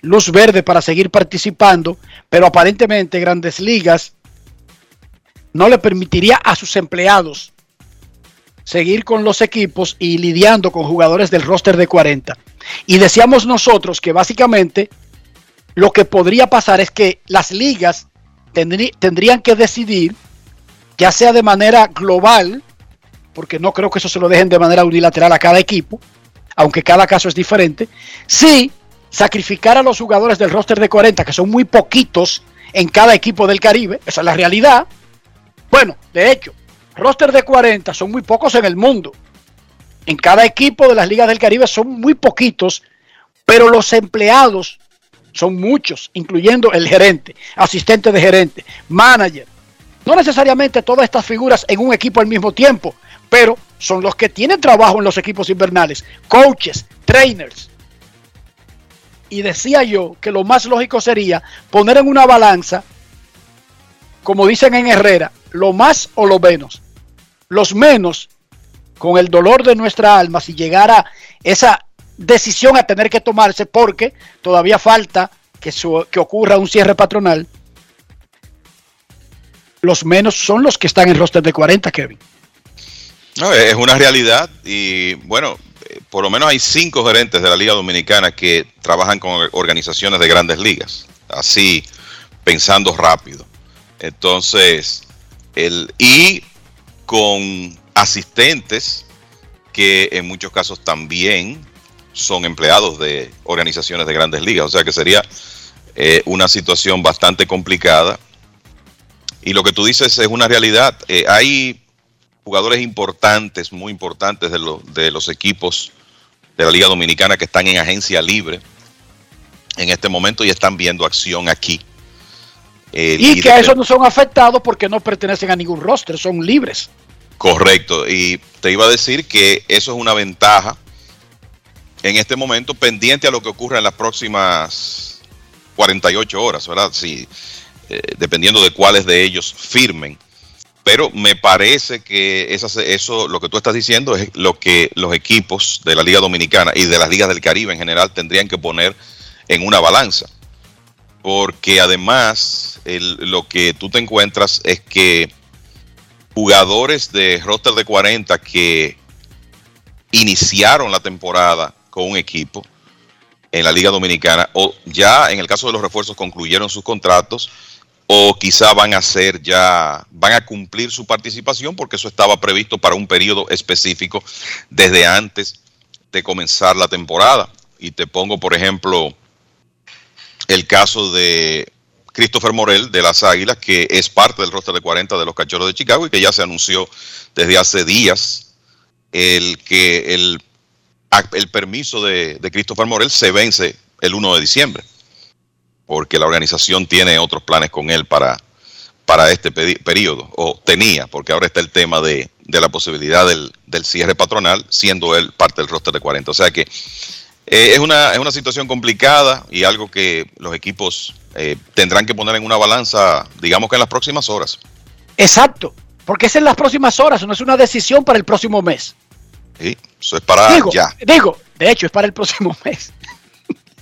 luz verde para seguir participando, pero aparentemente Grandes Ligas no le permitiría a sus empleados seguir con los equipos y lidiando con jugadores del roster de 40. Y decíamos nosotros que básicamente lo que podría pasar es que las ligas tendrí- tendrían que decidir, ya sea de manera global, porque no creo que eso se lo dejen de manera unilateral a cada equipo, aunque cada caso es diferente, si sacrificar a los jugadores del roster de 40, que son muy poquitos en cada equipo del Caribe, esa es la realidad. Bueno, de hecho, roster de 40 son muy pocos en el mundo. En cada equipo de las ligas del Caribe son muy poquitos, pero los empleados son muchos, incluyendo el gerente, asistente de gerente, manager. No necesariamente todas estas figuras en un equipo al mismo tiempo, pero son los que tienen trabajo en los equipos invernales, coaches, trainers. Y decía yo que lo más lógico sería poner en una balanza, como dicen en Herrera, lo más o lo menos. Los menos con el dolor de nuestra alma si llegara esa decisión a tener que tomarse porque todavía falta que, su- que ocurra un cierre patronal. Los menos son los que están en roster de 40, Kevin. No, es una realidad y bueno, eh, por lo menos hay cinco gerentes de la Liga Dominicana que trabajan con organizaciones de grandes ligas, así pensando rápido. Entonces, el, y con asistentes que en muchos casos también son empleados de organizaciones de grandes ligas, o sea que sería eh, una situación bastante complicada. Y lo que tú dices es una realidad. Eh, hay jugadores importantes, muy importantes de, lo- de los equipos de la Liga Dominicana que están en agencia libre en este momento y están viendo acción aquí. Eh, Y que a eso no son afectados porque no pertenecen a ningún roster, son libres. Correcto. Y te iba a decir que eso es una ventaja en este momento pendiente a lo que ocurra en las próximas 48 horas, ¿verdad? Sí, eh, dependiendo de cuáles de ellos firmen. Pero me parece que eso, lo que tú estás diciendo es lo que los equipos de la Liga Dominicana y de las ligas del Caribe en general tendrían que poner en una balanza. Porque además lo que tú te encuentras es que jugadores de roster de 40 que iniciaron la temporada con un equipo en la Liga Dominicana o ya en el caso de los refuerzos concluyeron sus contratos o quizá van a ser ya van a cumplir su participación porque eso estaba previsto para un periodo específico desde antes de comenzar la temporada. Y te pongo por ejemplo el caso de Christopher Morel de las Águilas, que es parte del roster de 40 de los Cachorros de Chicago y que ya se anunció desde hace días el que el, el permiso de, de Christopher Morel se vence el 1 de diciembre, porque la organización tiene otros planes con él para, para este periodo, o tenía, porque ahora está el tema de, de la posibilidad del, del cierre patronal, siendo él parte del roster de 40. O sea que eh, es, una, es una situación complicada y algo que los equipos eh, tendrán que poner en una balanza, digamos que en las próximas horas. Exacto, porque es en las próximas horas, no es una decisión para el próximo mes. ¿sí? Eso es para digo, ya. digo, de hecho es para el próximo mes.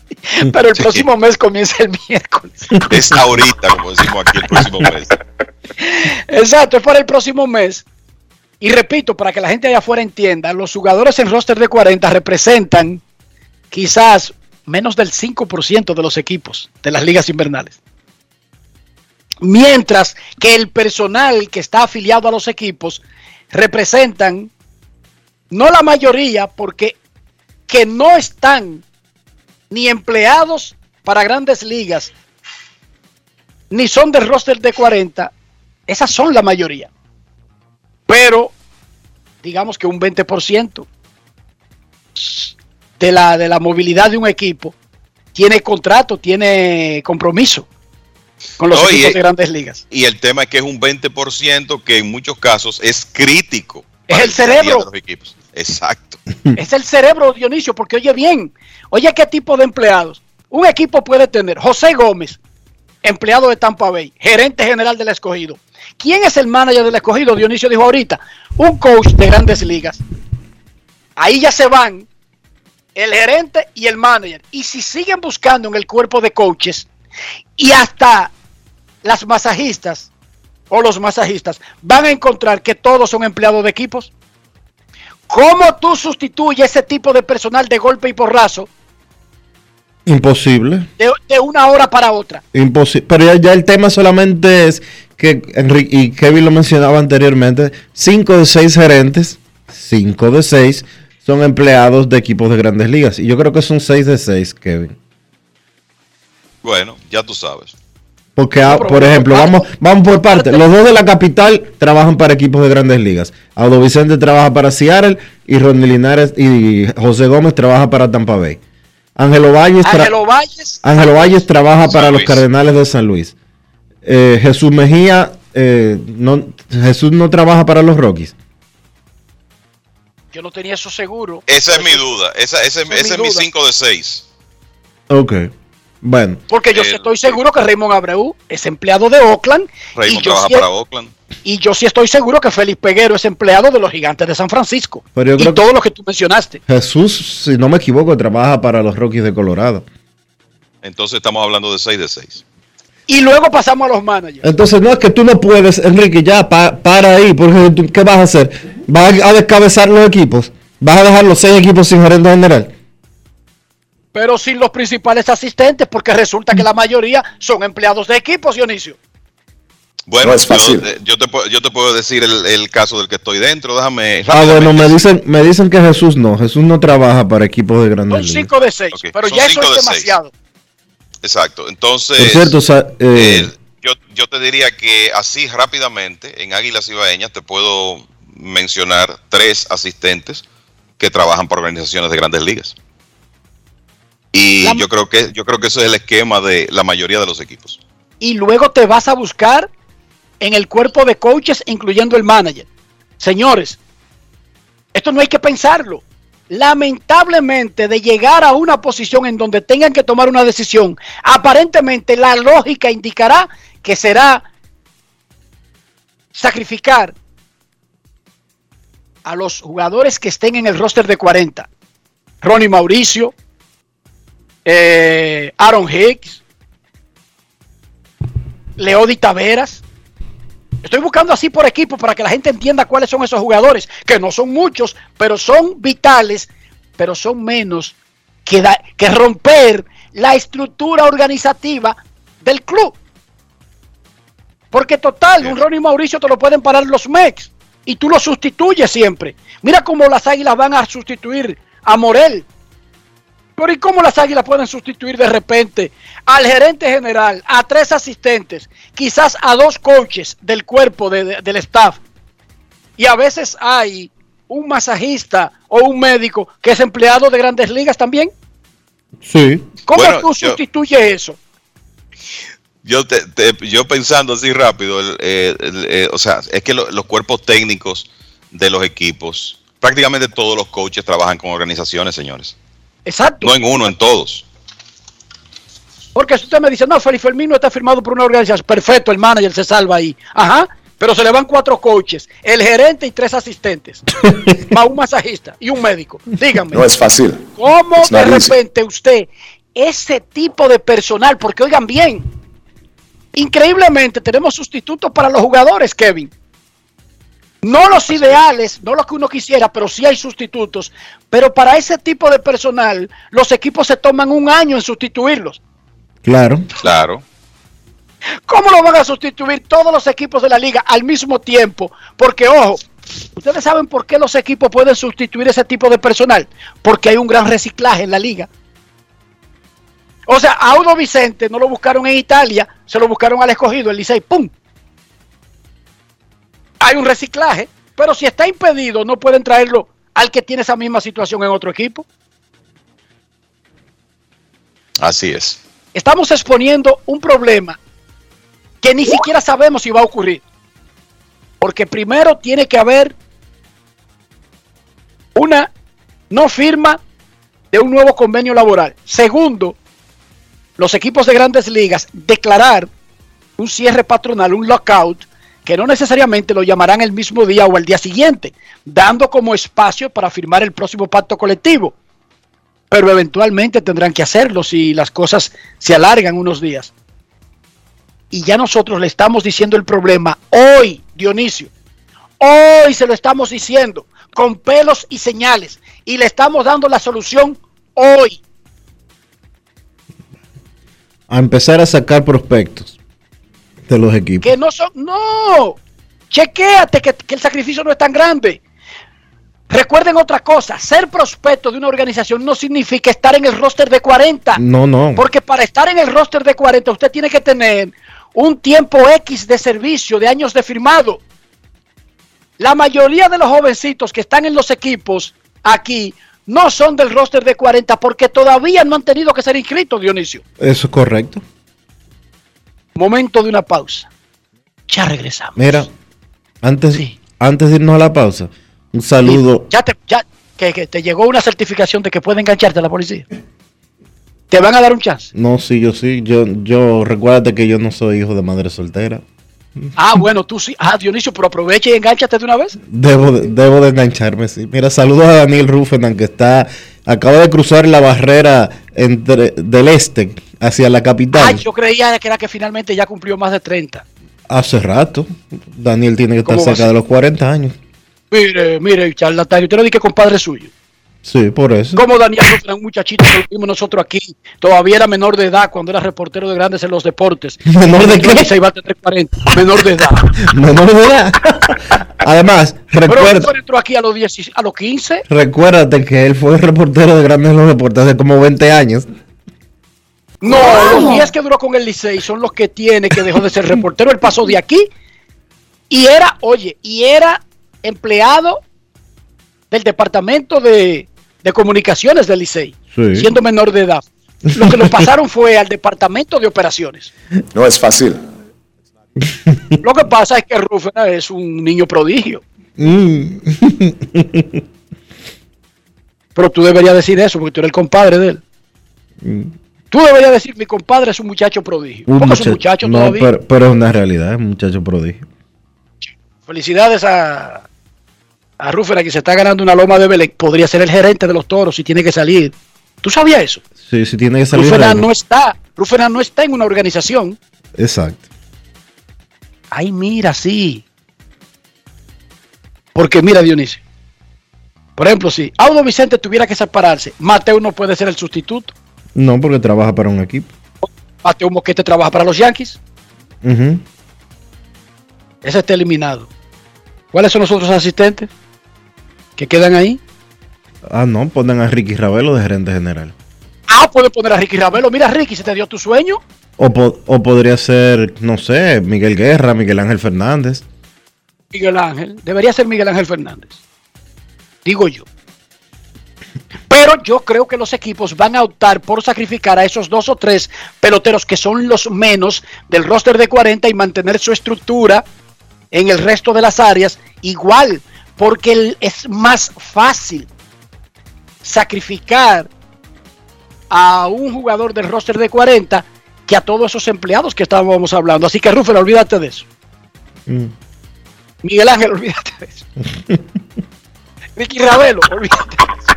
Pero el próximo mes comienza el miércoles. Es ahorita, como decimos aquí, el próximo mes. Exacto, es para el próximo mes. Y repito, para que la gente allá afuera entienda, los jugadores en roster de 40 representan quizás menos del 5% de los equipos de las ligas invernales. Mientras que el personal que está afiliado a los equipos representan, no la mayoría, porque que no están ni empleados para grandes ligas, ni son del roster de 40, esas son la mayoría. Pero, digamos que un 20% de la, de la movilidad de un equipo tiene contrato, tiene compromiso con los No, y- equipos de grandes ligas. Y el tema es que es un 20% que en muchos casos es crítico. Es el cerebro. de los equipos. Exacto. Es el cerebro, Dionisio, porque oye bien, oye qué tipo de empleados. Un equipo puede tener José Gómez, empleado de Tampa Bay, gerente general del escogido. ¿Quién es el manager del escogido? Dionisio dijo ahorita, un coach de grandes ligas. Ahí ya se van el gerente y el manager. Y si siguen buscando en el cuerpo de coaches y hasta las masajistas o los masajistas van a encontrar que todos son empleados de equipos. ¿Cómo tú sustituyes ese tipo de personal de golpe y porrazo Imposible. de, de una hora para otra? Imposible. Pero ya, ya el tema solamente es que Enrique y Kevin lo mencionaba anteriormente. Cinco de seis gerentes, cinco de seis son empleados de equipos de grandes ligas. Y yo creo que son seis de seis, Kevin. Bueno, ya tú sabes. Porque, ah, por ejemplo, vamos, vamos por parte. Los dos de la capital trabajan para equipos de grandes ligas. Aldo Vicente trabaja para Seattle y Ronnie Linares y José Gómez trabaja para Tampa Bay. Ángelo Valles, tra- Valles, Ángelo Valles trabaja para los. Cardenales de San Luis. Eh, Jesús Mejía, eh, no, Jesús no trabaja para los Rockies. yo no tenía eso seguro. Esa es mi duda. Esa, es mi mi duda. 5 de 6. Ok. Bueno, Porque yo sí estoy seguro que Raymond Abreu es empleado de Oakland. y Raymond yo, trabaja sí, para Oakland. y yo sí estoy seguro que Félix Peguero es empleado de los gigantes de San Francisco. Pero yo y creo que- todo lo que tú mencionaste. Jesús, si no me equivoco, trabaja para los Rockies de Colorado. Entonces estamos hablando de 6 de 6. Y luego pasamos a los managers. Entonces, no es que tú no puedes, Enrique, ya pa- para ahí, porque tú- ¿qué vas a hacer? ¿Vas a, a descabezar los equipos? ¿Vas a dejar los seis equipos sin gerente general? Pero sin los principales asistentes, porque resulta que la mayoría son empleados de equipos, Dionisio. Bueno, No es yo- fácil. eh, Yo, te, puedo- yo te puedo decir el, el caso del que estoy dentro. Déjame. Ah, bueno, me dicen, me dicen que Jesús no. Jesús no trabaja para equipos de grandes Son ligas. 5 de 6, Ok, pero son ya eso es seis. demasiado. Exacto. Entonces, Por cierto, eh, yo, yo te diría que así rápidamente, en Águilas Ibaeñas, te puedo mencionar tres asistentes que trabajan para organizaciones de grandes ligas. Y La- yo creo que yo creo que eso es el esquema de la mayoría de los equipos. Y luego te vas a buscar en el cuerpo de coaches, incluyendo el manager. Señores, esto no hay que pensarlo. Lamentablemente, de llegar a una posición en donde tengan que tomar una decisión, aparentemente la lógica indicará que será sacrificar a los jugadores que estén en el roster de 40. Ronnie Mauricio, eh, Aaron Hicks, Leody Taveras. Estoy buscando así por equipo para que la gente entienda cuáles son esos jugadores, que no son muchos, pero son vitales, pero son menos que, da- que romper la estructura organizativa del club. Porque total, un Ronnie Mauricio te lo pueden parar los Mex y tú lo sustituyes siempre. Mira cómo las águilas van a sustituir a Morel. Pero ¿y cómo las águilas pueden sustituir de repente al gerente general, a tres asistentes, quizás a dos coaches del cuerpo de- de- del staff? Y a veces hay un masajista o un médico que es empleado de grandes ligas también. sí. ¿Cómo Bueno, tú yo- sustituyes eso? Yo, te- te- yo pensando así rápido, el- eh, el- eh, o sea, es que lo- los cuerpos técnicos de los equipos, prácticamente todos los coaches trabajan con organizaciones, señores. Exacto. No en uno, en todos. Porque si usted me dice, no, Félix Fermín no está firmado por una organización, perfecto, el manager se salva ahí. Ajá, pero se le van cuatro coaches, el gerente y tres asistentes, más un masajista y un médico. Díganme, No es fácil. ¿cómo de easy. repente usted, ese tipo de personal, porque oigan bien, increíblemente tenemos sustitutos para los jugadores, Kevin. No los ideales, no los que uno quisiera, pero sí hay sustitutos. Pero para ese tipo de personal, los equipos se toman un año en sustituirlos. Claro. Claro. ¿Cómo lo van a sustituir todos los equipos de la liga al mismo tiempo? Porque, ojo, ustedes saben por qué los equipos pueden sustituir ese tipo de personal. Porque hay un gran reciclaje en la liga. O sea, a Audo Vicente no lo buscaron en Italia, se lo buscaron al escogido, el Licey, ¡pum! Hay un reciclaje, pero si está impedido, no pueden traerlo al que tiene esa misma situación en otro equipo. Así es. Estamos exponiendo un problema que ni siquiera sabemos si va a ocurrir. Porque primero tiene que haber una no firma de un nuevo convenio laboral. Segundo, los equipos de grandes ligas declarar un cierre patronal, un lockout, que no necesariamente lo llamarán el mismo día o el día siguiente, dando como espacio para firmar el próximo pacto colectivo. Pero eventualmente tendrán que hacerlo si las cosas se alargan unos días. Y ya nosotros le estamos diciendo el problema hoy, Dionisio. Hoy se lo estamos diciendo con pelos y señales. Y le estamos dando la solución hoy. A empezar a sacar prospectos de los equipos. Que no son. No. Chequéate que, que el sacrificio no es tan grande. Recuerden otra cosa, ser prospecto de una organización no significa estar en el roster de 40. No, no. Porque para estar en el roster de 40 usted tiene que tener un tiempo X de servicio, de años de firmado. La mayoría de los jovencitos que están en los equipos aquí no son del roster de 40 porque todavía no han tenido que ser inscritos, Dionisio. Eso es correcto. Momento de una pausa. Ya regresamos. Mira, antes, antes de irnos a la pausa, un saludo. Ya te, ya, que, que te llegó una certificación de que puede engancharte a la policía. ¿Te van a dar un chance? No, sí, yo sí. Yo, yo, recuérdate que yo no soy hijo de madre soltera. Ah, bueno, tú sí. Ah, Dionisio, pero aprovecha y enganchate de una vez. Debo de, debo de engancharme, sí. Mira, saludos a Daniel Rufenan, que está, acaba de cruzar la barrera entre, del este hacia la capital. Ah, yo creía que era que finalmente ya cumplió más de 30. Hace rato. Daniel tiene que estar ¿Cómo va a cerca de los 40 años. Mire, mire, charlatán, usted no dice que compadre suyo. Sí, por eso. Como Daniel Rufenan, un muchachito que vimos nosotros aquí, todavía era menor de edad cuando era reportero de grandes en los deportes. ¿Menor de qué? Se iba a tener 40. Menor de edad. Menor de edad. Además, Pero recuerda, Rufenan entró aquí a los, 10, a los 15. recuérdate que él fue reportero de grandes en los deportes hace como 20 años. No, los 10 que duró con el Licey son los que tiene que dejó de ser reportero. Él pasó de aquí y era, oye, y era empleado del departamento de, de comunicaciones del Licey, Sí. siendo menor de edad. Lo que lo pasaron fue al departamento de operaciones. No es fácil. Lo que pasa es que Rufena es un niño prodigio. Mm. Pero tú deberías decir eso porque tú eres el compadre de él. Tú deberías decir, mi compadre es un muchacho prodigio. Un Porque es un muchacho- muchacho no, todavía. pero, pero es una realidad, es un muchacho prodigio. Felicidades a, a Rufera que se está ganando una loma de Belén. Podría ser el gerente de los toros si tiene que salir. ¿Tú sabías eso? Sí, sí tiene que salir. Rufera no está. Rufera no está en una organización. Exacto. Ay, mira, sí. Porque mira, Dionisio. Por ejemplo, si Audo Vicente tuviera que separarse, Mateo no puede ser el sustituto. No, porque trabaja para un equipo. Mateo Moquete trabaja para los Yankees. Ujú. Ese está eliminado. ¿Cuáles son los otros asistentes que quedan ahí? Ah, no, ponen a Ricky Ravelo de gerente general. Ah, puede poner a Ricky Ravelo. Mira, Ricky, ¿se te dio tu sueño? O, po- o podría ser, no sé, Miguel Guerra, Miguel Ángel Fernández. Miguel Ángel. Debería ser Miguel Ángel Fernández. Digo yo. Pero yo creo que los equipos van a optar por sacrificar a esos dos o tres peloteros que son los menos del roster de 40 y mantener su estructura en el resto de las áreas igual, porque es más fácil sacrificar a un jugador del roster de 40 que a todos esos empleados que estábamos hablando. Así que Rufel, olvídate de eso. Mm. Miguel Ángel, olvídate de eso. Ricky Ravelo, olvídate de eso.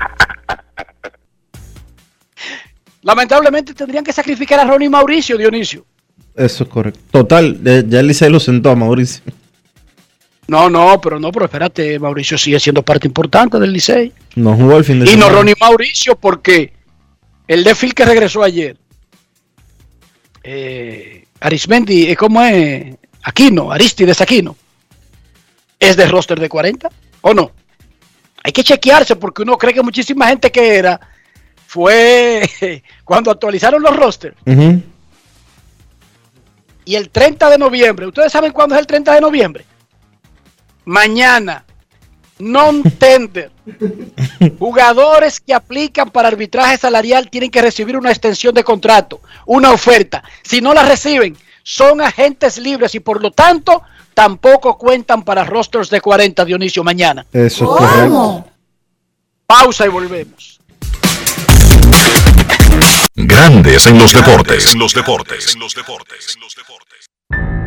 Lamentablemente tendrían que sacrificar a Ronnie Mauricio, Dionisio. Eso es correcto. Total, ya Licey lo sentó a Mauricio. No, no, pero no, pero espérate, Mauricio sigue siendo parte importante del Licey. No jugó el fin de Y no semana. Ronnie Mauricio porque el defil que regresó ayer, eh, Arismendi, eh, ¿cómo es? Aquino, Aristides Aquino, es de roster de 40 o no? Hay que chequearse porque uno cree que muchísima gente que era fue cuando actualizaron los rosters. Y el 30 de noviembre, ¿ustedes saben cuándo es el 30 de noviembre? Mañana, non-tender. Jugadores que aplican para arbitraje salarial tienen que recibir una extensión de contrato, una oferta. Si no la reciben, son agentes libres y por lo tanto tampoco cuentan para rosters de 40, Dionisio, mañana. Eso es correcto. Pausa y volvemos. Grandes en los deportes. En los deportes.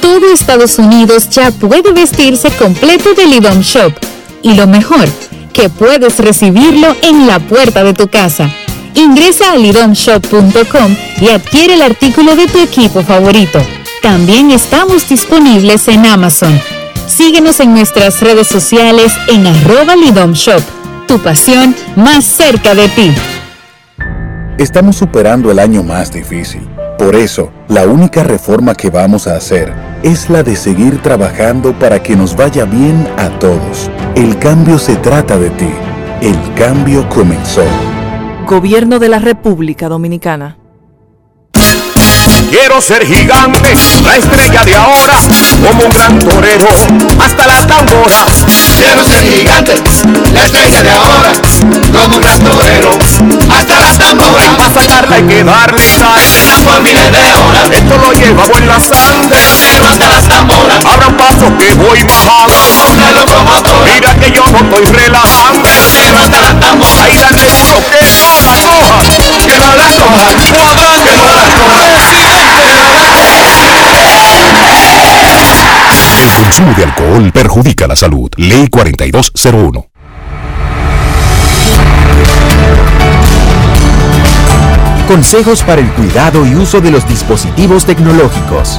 Todo Estados Unidos ya puede vestirse completo de Lidom Shop. Y lo mejor, que puedes recibirlo en la puerta de tu casa. Ingresa a lidomshop.com y adquiere el artículo de tu equipo favorito. También estamos disponibles en Amazon. Síguenos en nuestras redes sociales en arroba lidomshop. Tu pasión más cerca de ti. Estamos superando el año más difícil. Por eso, la única reforma que vamos a hacer es la de seguir trabajando para que nos vaya bien a todos. El cambio se trata de ti. El cambio comenzó. Gobierno de la República Dominicana. Quiero ser gigante, la estrella de ahora, como un gran torero, hasta las tamboras. Quiero ser gigante, la estrella de ahora, como un gran torero, hasta las tamboras. Para sacarla hay que darle sal, por miles de horas. Esto lo llevamos en la sangre, pero hasta las tamboras. Abran paso que voy bajando, como una locomotora. Mira que yo no estoy relajando, pero hasta las tamboras. Ahí dale duro que no la coja, que no la coja, cuadrante, que no la coja. Consumo de alcohol perjudica la salud. Ley 4201. Consejos para el cuidado y uso de los dispositivos tecnológicos.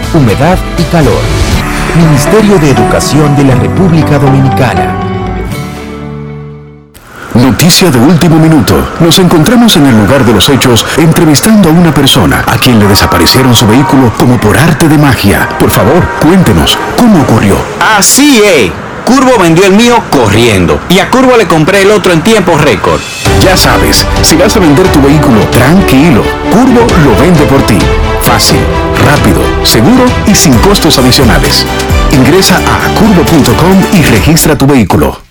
humedad y calor. Ministerio de Educación de la República Dominicana. Noticia de último minuto. Nos encontramos en el lugar de los hechos entrevistando a una persona a quien le desaparecieron su vehículo como por arte de magia. Por favor, cuéntenos, ¿cómo ocurrió? Así es. Curvo vendió el mío corriendo y a Curvo le compré el otro en tiempo récord. Ya sabes, si vas a vender tu vehículo, tranquilo. Curvo lo vende por ti. Fácil, rápido, seguro y sin costos adicionales. Ingresa a curvo.com y registra tu vehículo.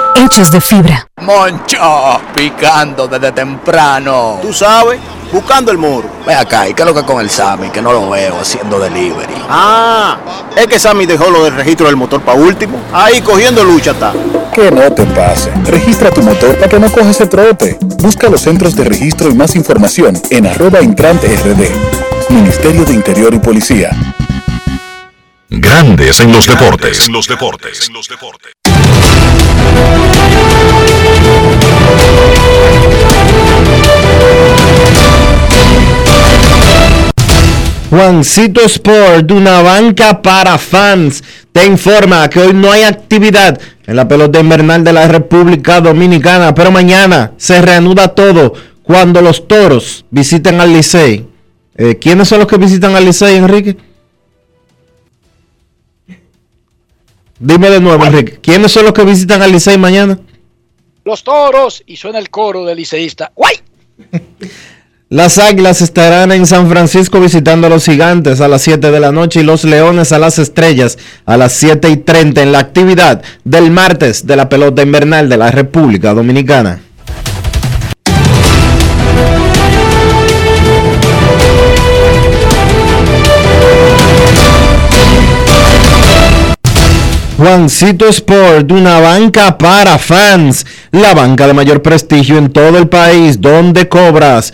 hechos de fibra. Moncho, picando desde temprano. Tú sabes, buscando el muro. Ve acá, ¿y qué es lo que con el Sammy? Que no lo veo haciendo delivery. Ah, es que Sammy dejó lo del registro del motor para último. Ahí cogiendo lucha está. Que no te pase. Registra tu motor para que no cojas el trote. Busca los centros de registro y más información en arroba intrante rd. Ministerio de Interior y Policía. Grandes en los deportes. En los deportes. En los deportes. Juancito Sport, una banca para fans, te informa que hoy no hay actividad en la pelota invernal de la República Dominicana, pero mañana se reanuda todo cuando los toros visiten al Licey. Eh, ¿Quiénes son los que visitan al Licey, Enrique? Dime de nuevo, Enrique. ¿Quiénes son los que visitan al Licey mañana? Los toros y suena el coro del liceísta. ¡Guay! Las Águilas estarán en San Francisco visitando a los Gigantes a las 7 de la noche y los Leones a las Estrellas a las 7 y 30 en la actividad del martes de la pelota invernal de la República Dominicana. Juancito Sport, una banca para fans, la banca de mayor prestigio en todo el país, donde cobras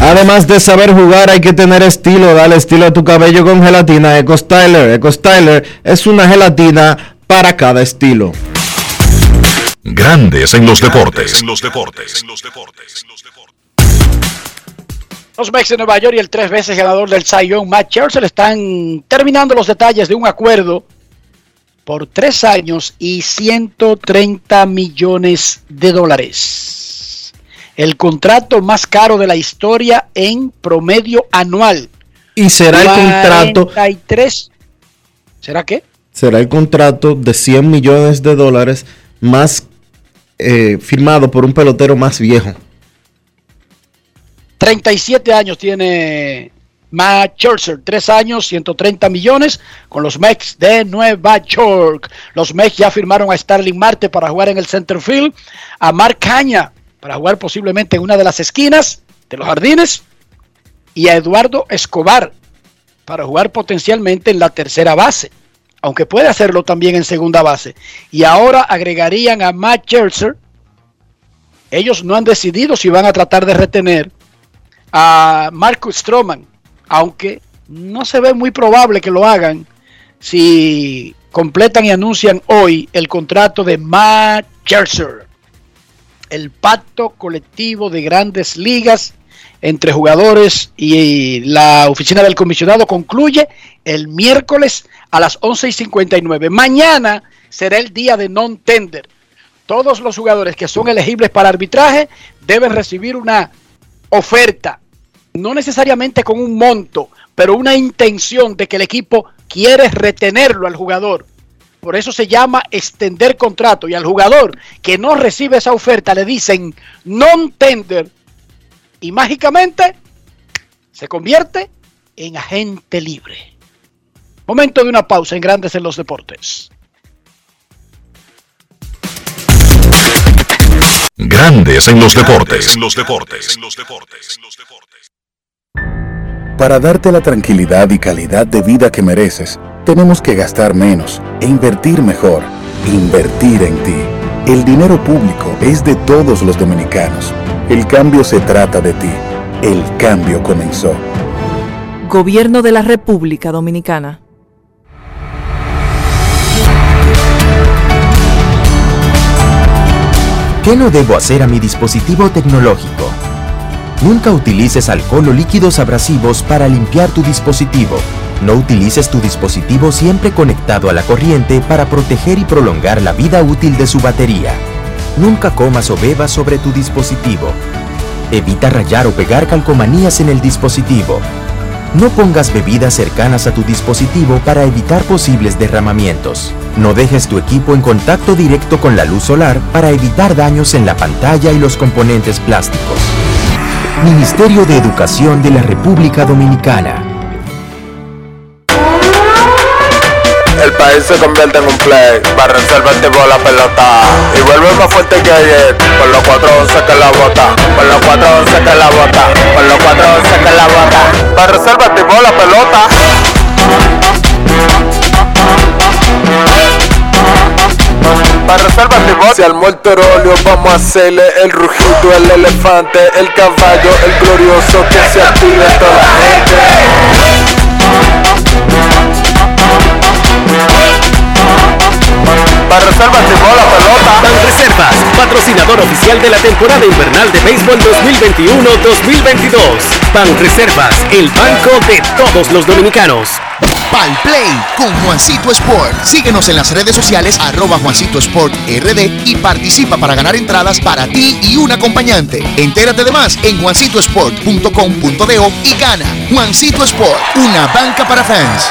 Además de saber jugar, hay que tener estilo. Dale estilo a tu cabello con gelatina Eco Styler. Eco Styler es una gelatina para cada estilo. Grandes en los deportes. Los Mex de Nueva York y el tres veces ganador del Cy Young, Matt Scherzer, están terminando los detalles de un acuerdo por tres años y 130 millones de dólares. El contrato más caro de la historia en promedio anual. Y será el contrato. 43. ¿Será qué? Será el contrato de 100 millones de dólares más eh, firmado por un pelotero más viejo. 37 años tiene Matt Scherzer, tres años, 130 millones con los Mets de Nueva York. Los Mets ya firmaron a Starling Marte para jugar en el center field, a Mark Caña para jugar posiblemente en una de las esquinas de los jardines y a Eduardo Escobar para jugar potencialmente en la tercera base, aunque puede hacerlo también en segunda base. Y ahora agregarían a Matt Scherzer. Ellos no han decidido si van a tratar de retener a Marcus Stroman aunque no se ve muy probable que lo hagan si completan y anuncian hoy el contrato de Matt Scherzer. El pacto colectivo de grandes ligas entre jugadores y la oficina del comisionado concluye el miércoles a las 11 y 59. Mañana será el día de non-tender. Todos los jugadores que son elegibles para arbitraje deben recibir una oferta no necesariamente con un monto, pero una intención de que el equipo quiere retenerlo al jugador. Por eso se llama extender contrato. Y al jugador que no recibe esa oferta le dicen non-tender. Y mágicamente se convierte en agente libre. Momento de una pausa en Grandes en los Deportes. Grandes en los deportes. En los deportes. Para darte la tranquilidad y calidad de vida que mereces, tenemos que gastar menos e invertir mejor. Invertir en ti. El dinero público es de todos los dominicanos. El cambio se trata de ti. El cambio comenzó. Gobierno de la República Dominicana. ¿Qué no debo hacer a mi dispositivo tecnológico? Nunca utilices alcohol o líquidos abrasivos para limpiar tu dispositivo. No utilices tu dispositivo siempre conectado a la corriente para proteger y prolongar la vida útil de su batería. Nunca comas o bebas sobre tu dispositivo. Evita rayar o pegar calcomanías en el dispositivo. No pongas bebidas cercanas a tu dispositivo para evitar posibles derramamientos. No dejes tu equipo en contacto directo con la luz solar para evitar daños en la pantalla y los componentes plásticos. Ministerio de Educación de la República Dominicana. El país se convierte en un play, para reservar tipo la pelota y vuelve más fuerte que ayer, por los 411 que la bota, por los 411 que la bota, por los 411 que la bota, para reservar tipo la pelota. Para reservar Si al óleo vamos a hacerle el rugido, el elefante, el caballo, el glorioso que se active toda la gente. Para reservas tipo la pelota. Banreservas, patrocinador oficial de la temporada invernal de béisbol 2021-2022. Banreservas, el banco de todos los dominicanos. Pal Play con Juancito Sport. Síguenos en las redes sociales arroba Juancito Sport RD y participa para ganar entradas para ti y un acompañante. Entérate de más en juancitosport.com.de y gana. Juancito Sport, una banca para fans.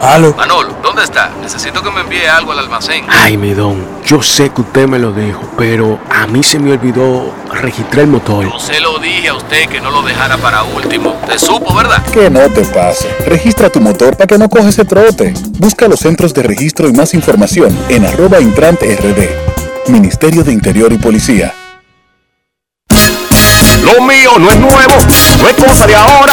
Aló. Manolo, ¿dónde está? Necesito que me envíe algo al almacén. Ay, mi don, yo sé que usted me lo dijo, pero a mí se me olvidó registrar el motor. Yo se lo dije a usted que no lo dejara para último. Te supo, ¿verdad? Que no te pase. Registra tu motor para que no coge ese trote. Busca los centros de registro y más información en arroba intrante rd. Ministerio de Interior y Policía. Lo mío no es nuevo, no es cosa de ahora.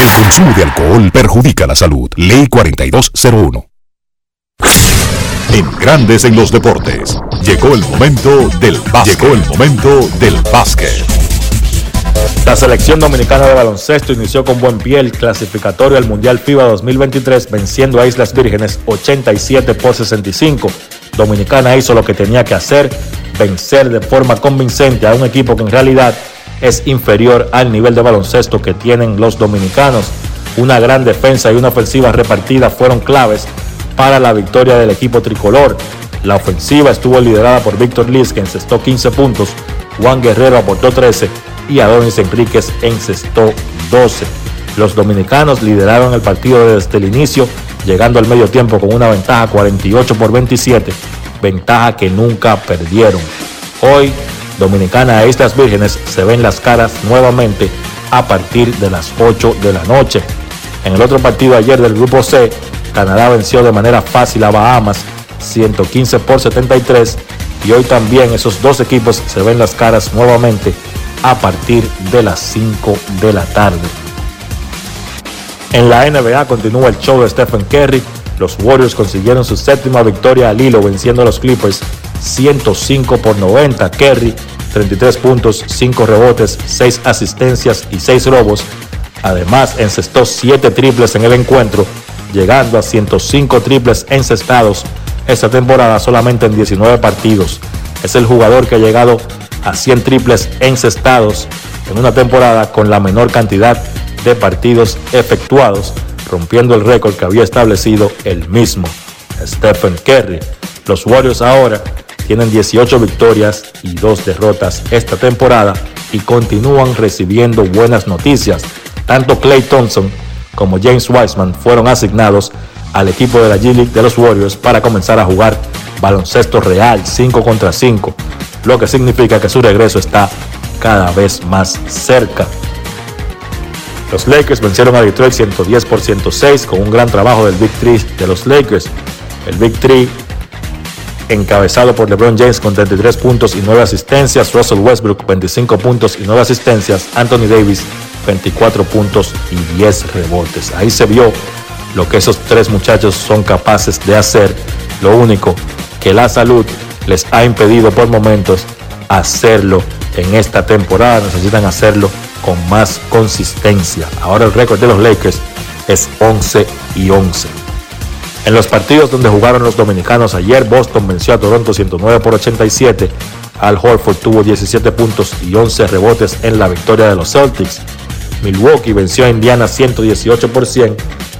El consumo de alcohol perjudica la salud. Ley 4201. En Grandes en los Deportes. Llegó el momento del básquet. Llegó el momento del básquet. La selección dominicana de baloncesto inició con buen pie el clasificatorio al Mundial FIBA 2023 venciendo a Islas Vírgenes 87 por 65. Dominicana hizo lo que tenía que hacer, vencer de forma convincente a un equipo que en realidad es inferior al nivel de baloncesto que tienen los dominicanos. Una gran defensa y una ofensiva repartida fueron claves para la victoria del equipo tricolor. La ofensiva estuvo liderada por Víctor Liz, que encestó 15 puntos, Juan Guerrero aportó 13 y Adonis Enríquez encestó 12. Los dominicanos lideraron el partido desde el inicio, llegando al medio tiempo con una ventaja 48 por 27, ventaja que nunca perdieron. Hoy, Dominicana e Islas Vírgenes se ven las caras nuevamente a partir de las 8 de la noche. En el otro partido ayer del grupo C, Canadá venció de manera fácil a Bahamas 115 por 73 y hoy también esos dos equipos se ven las caras nuevamente a partir de las 5 de la tarde. En la NBA continúa el show de Stephen Curry. Los Warriors consiguieron su séptima victoria al hilo venciendo a los Clippers 105 por 90. Curry 33 puntos, 5 rebotes, 6 asistencias y 6 robos. Además encestó 7 triples en el encuentro, llegando a 105 triples encestados esta temporada solamente en 19 partidos. Es el jugador que ha llegado a 100 triples encestados en una temporada con la menor cantidad de partidos efectuados, rompiendo el récord que había establecido el mismo Stephen Curry. Los Warriors ahora tienen 18 victorias y 2 derrotas esta temporada y continúan recibiendo buenas noticias. Tanto Clay Thompson como James Wiseman fueron asignados al equipo de la G League de los Warriors para comenzar a jugar baloncesto real 5 contra 5, lo que significa que su regreso está cada vez más cerca. Los Lakers vencieron a Detroit 110 por 106 con un gran trabajo del Big Three de los Lakers. El Big Three encabezado por LeBron James con 33 puntos y 9 asistencias, Russell Westbrook 25 puntos y 9 asistencias, Anthony Davis 24 puntos y 10 rebotes. Ahí se vio lo que esos tres muchachos son capaces de hacer. Lo único que la salud les ha impedido por momentos hacerlo en esta temporada. Necesitan hacerlo con más consistencia. Ahora el récord de los Lakers es 11 y 11. En los partidos donde jugaron los dominicanos ayer, Boston venció a Toronto 109 por 87. Al Horford tuvo 17 puntos y 11 rebotes en la victoria de los Celtics. Milwaukee venció a Indiana 118 por 100.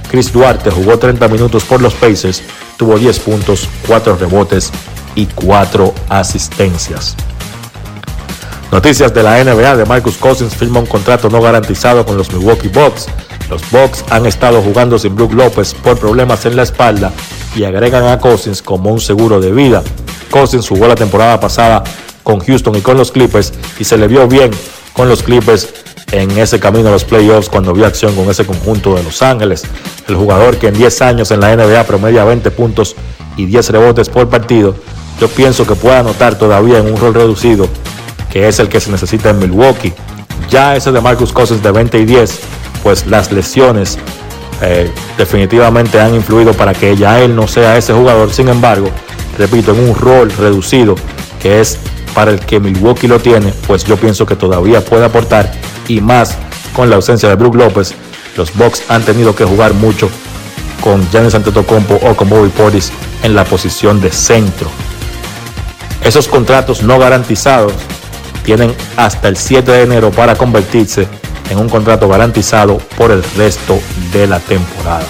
Chris Duarte jugó 30 minutos por los Pacers, tuvo 10 puntos, 4 rebotes y 4 asistencias. Noticias de la NBA de Marcus Cousins firma un contrato no garantizado con los Milwaukee Bucks. Los Bucks han estado jugando sin Brook López por problemas en la espalda y agregan a Cousins como un seguro de vida. Cousins jugó la temporada pasada con Houston y con los Clippers y se le vio bien con los Clippers en ese camino a los playoffs cuando vio acción con ese conjunto de Los Ángeles. El jugador que en 10 años en la NBA promedia 20 puntos y 10 rebotes por partido, yo pienso que puede anotar todavía en un rol reducido, que es el que se necesita en Milwaukee. Ya ese de Marcus Cousins de 20 y 10, pues las lesiones eh, definitivamente han influido para que ya él no sea ese jugador. Sin embargo, repito, en un rol reducido, que es para el que Milwaukee lo tiene, pues yo pienso que todavía puede aportar y más con la ausencia de Brook López. Los Bucks han tenido que jugar mucho con Giannis Antetokounmpo o con Bobby Portis en la posición de centro. Esos contratos no garantizados tienen hasta el 7 de enero para convertirse en un contrato garantizado por el resto de la temporada.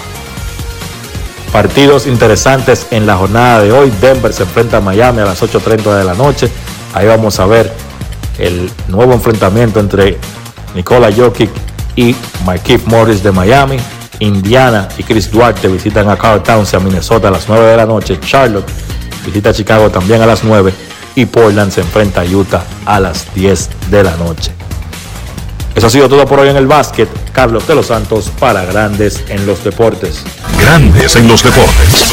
Partidos interesantes en la jornada de hoy. Denver se enfrenta a Miami a las 8.30 de la noche. Ahí vamos a ver el nuevo enfrentamiento entre Nikola Jokic y Markif Morris de Miami. Indiana y Chris Duarte visitan a Carl Towns a Minnesota a las 9 de la noche. Charlotte visita a Chicago también a las 9. Y Portland se enfrenta a Utah a las 10 de la noche. Eso ha sido todo por hoy en el básquet. Carlos de los Santos para Grandes en los Deportes. Grandes en los Deportes.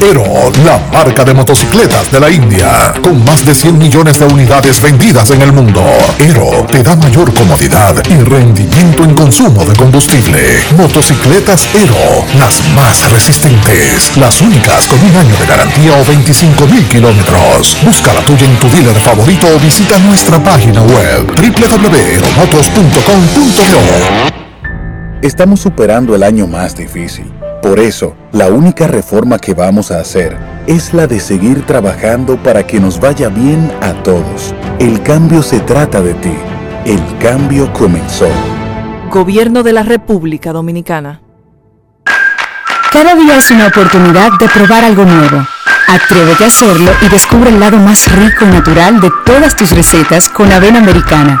Ero, la marca de motocicletas de la India, con más de 100 millones de unidades vendidas en el mundo. Ero te da mayor comodidad y rendimiento en consumo de combustible. Motocicletas Ero, las más resistentes, las únicas con un año de garantía o 25 mil kilómetros. Busca la tuya en tu dealer favorito o visita nuestra página web www.eromotos.com.co. Estamos superando el año más difícil. Por eso, la única reforma que vamos a hacer es la de seguir trabajando para que nos vaya bien a todos. El cambio se trata de ti. El cambio comenzó. Gobierno de la República Dominicana. Cada día es una oportunidad de probar algo nuevo. Atrévete a hacerlo y descubre el lado más rico y natural de todas tus recetas con avena americana.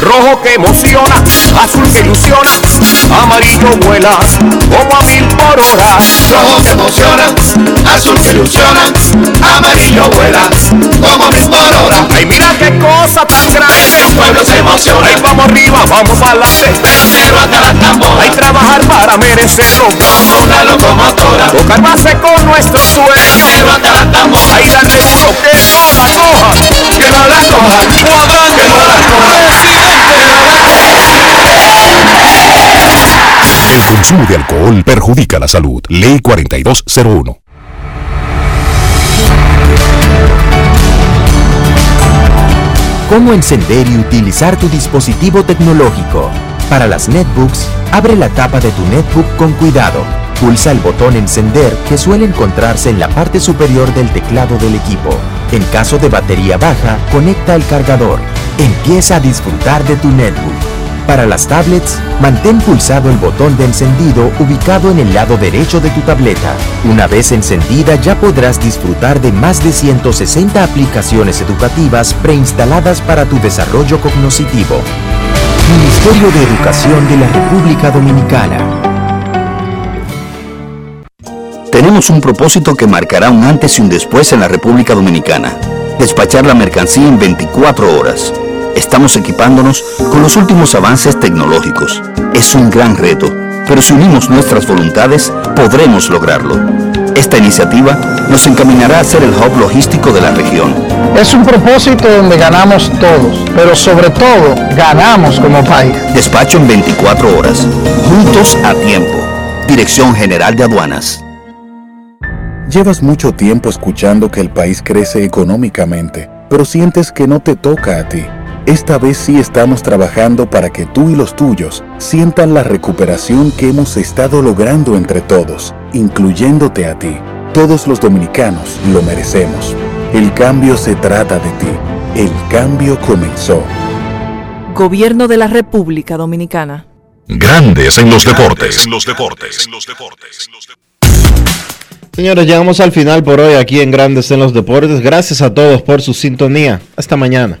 Rojo que emociona, azul que ilusiona, amarillo vuela como a mil por hora. Rojo que emociona, azul que ilusiona, amarillo vuela como a mil por hora. Ay, mira qué cosa tan grande. El pueblo se emociona. Ay, vamos arriba, vamos para adelante. Pero hasta la tambora. Hay trabajar para merecerlo. Como una locomotora. Tocar base con nuestro sueño. Pero hasta la tambora. Ay, darle duro que no la coja. Que no la coja. Cuadrante. Que no la coja. El consumo de alcohol perjudica la salud. Ley 4201. Cómo encender y utilizar tu dispositivo tecnológico. Para las netbooks, abre la tapa de tu netbook con cuidado. Pulsa el botón encender que suele encontrarse en la parte superior del teclado del equipo. En caso de batería baja, conecta el cargador. empieza a disfrutar de tu netbook. Para las tablets, mantén pulsado el botón de encendido ubicado en el lado derecho de tu tableta. Una vez encendida ya podrás disfrutar de más de 160 aplicaciones educativas preinstaladas para tu desarrollo cognoscitivo. Ministerio de Educación de la República Dominicana. Tenemos un propósito que marcará un antes y un después en la República Dominicana. Despachar la mercancía en 24 horas. Estamos equipándonos con los últimos avances tecnológicos. Es un gran reto, pero si unimos nuestras voluntades, podremos lograrlo. Esta iniciativa nos encaminará a ser el hub logístico de la región. Es un propósito donde ganamos todos, pero sobre todo ganamos como país. Despacho en 24 horas. Juntos a tiempo. Dirección General de Aduanas. Llevas mucho tiempo escuchando que el país crece económicamente, pero sientes que no te toca a ti. Esta vez sí estamos trabajando para que tú y los tuyos sientan la recuperación que hemos estado logrando entre todos, incluyéndote a ti. Todos los dominicanos lo merecemos. El cambio se trata de ti. El cambio comenzó. Gobierno de la República Dominicana. Grandes en los deportes. En los deportes. Señores, llegamos al final por hoy aquí en Grandes en los Deportes. Gracias a todos por su sintonía. Hasta mañana.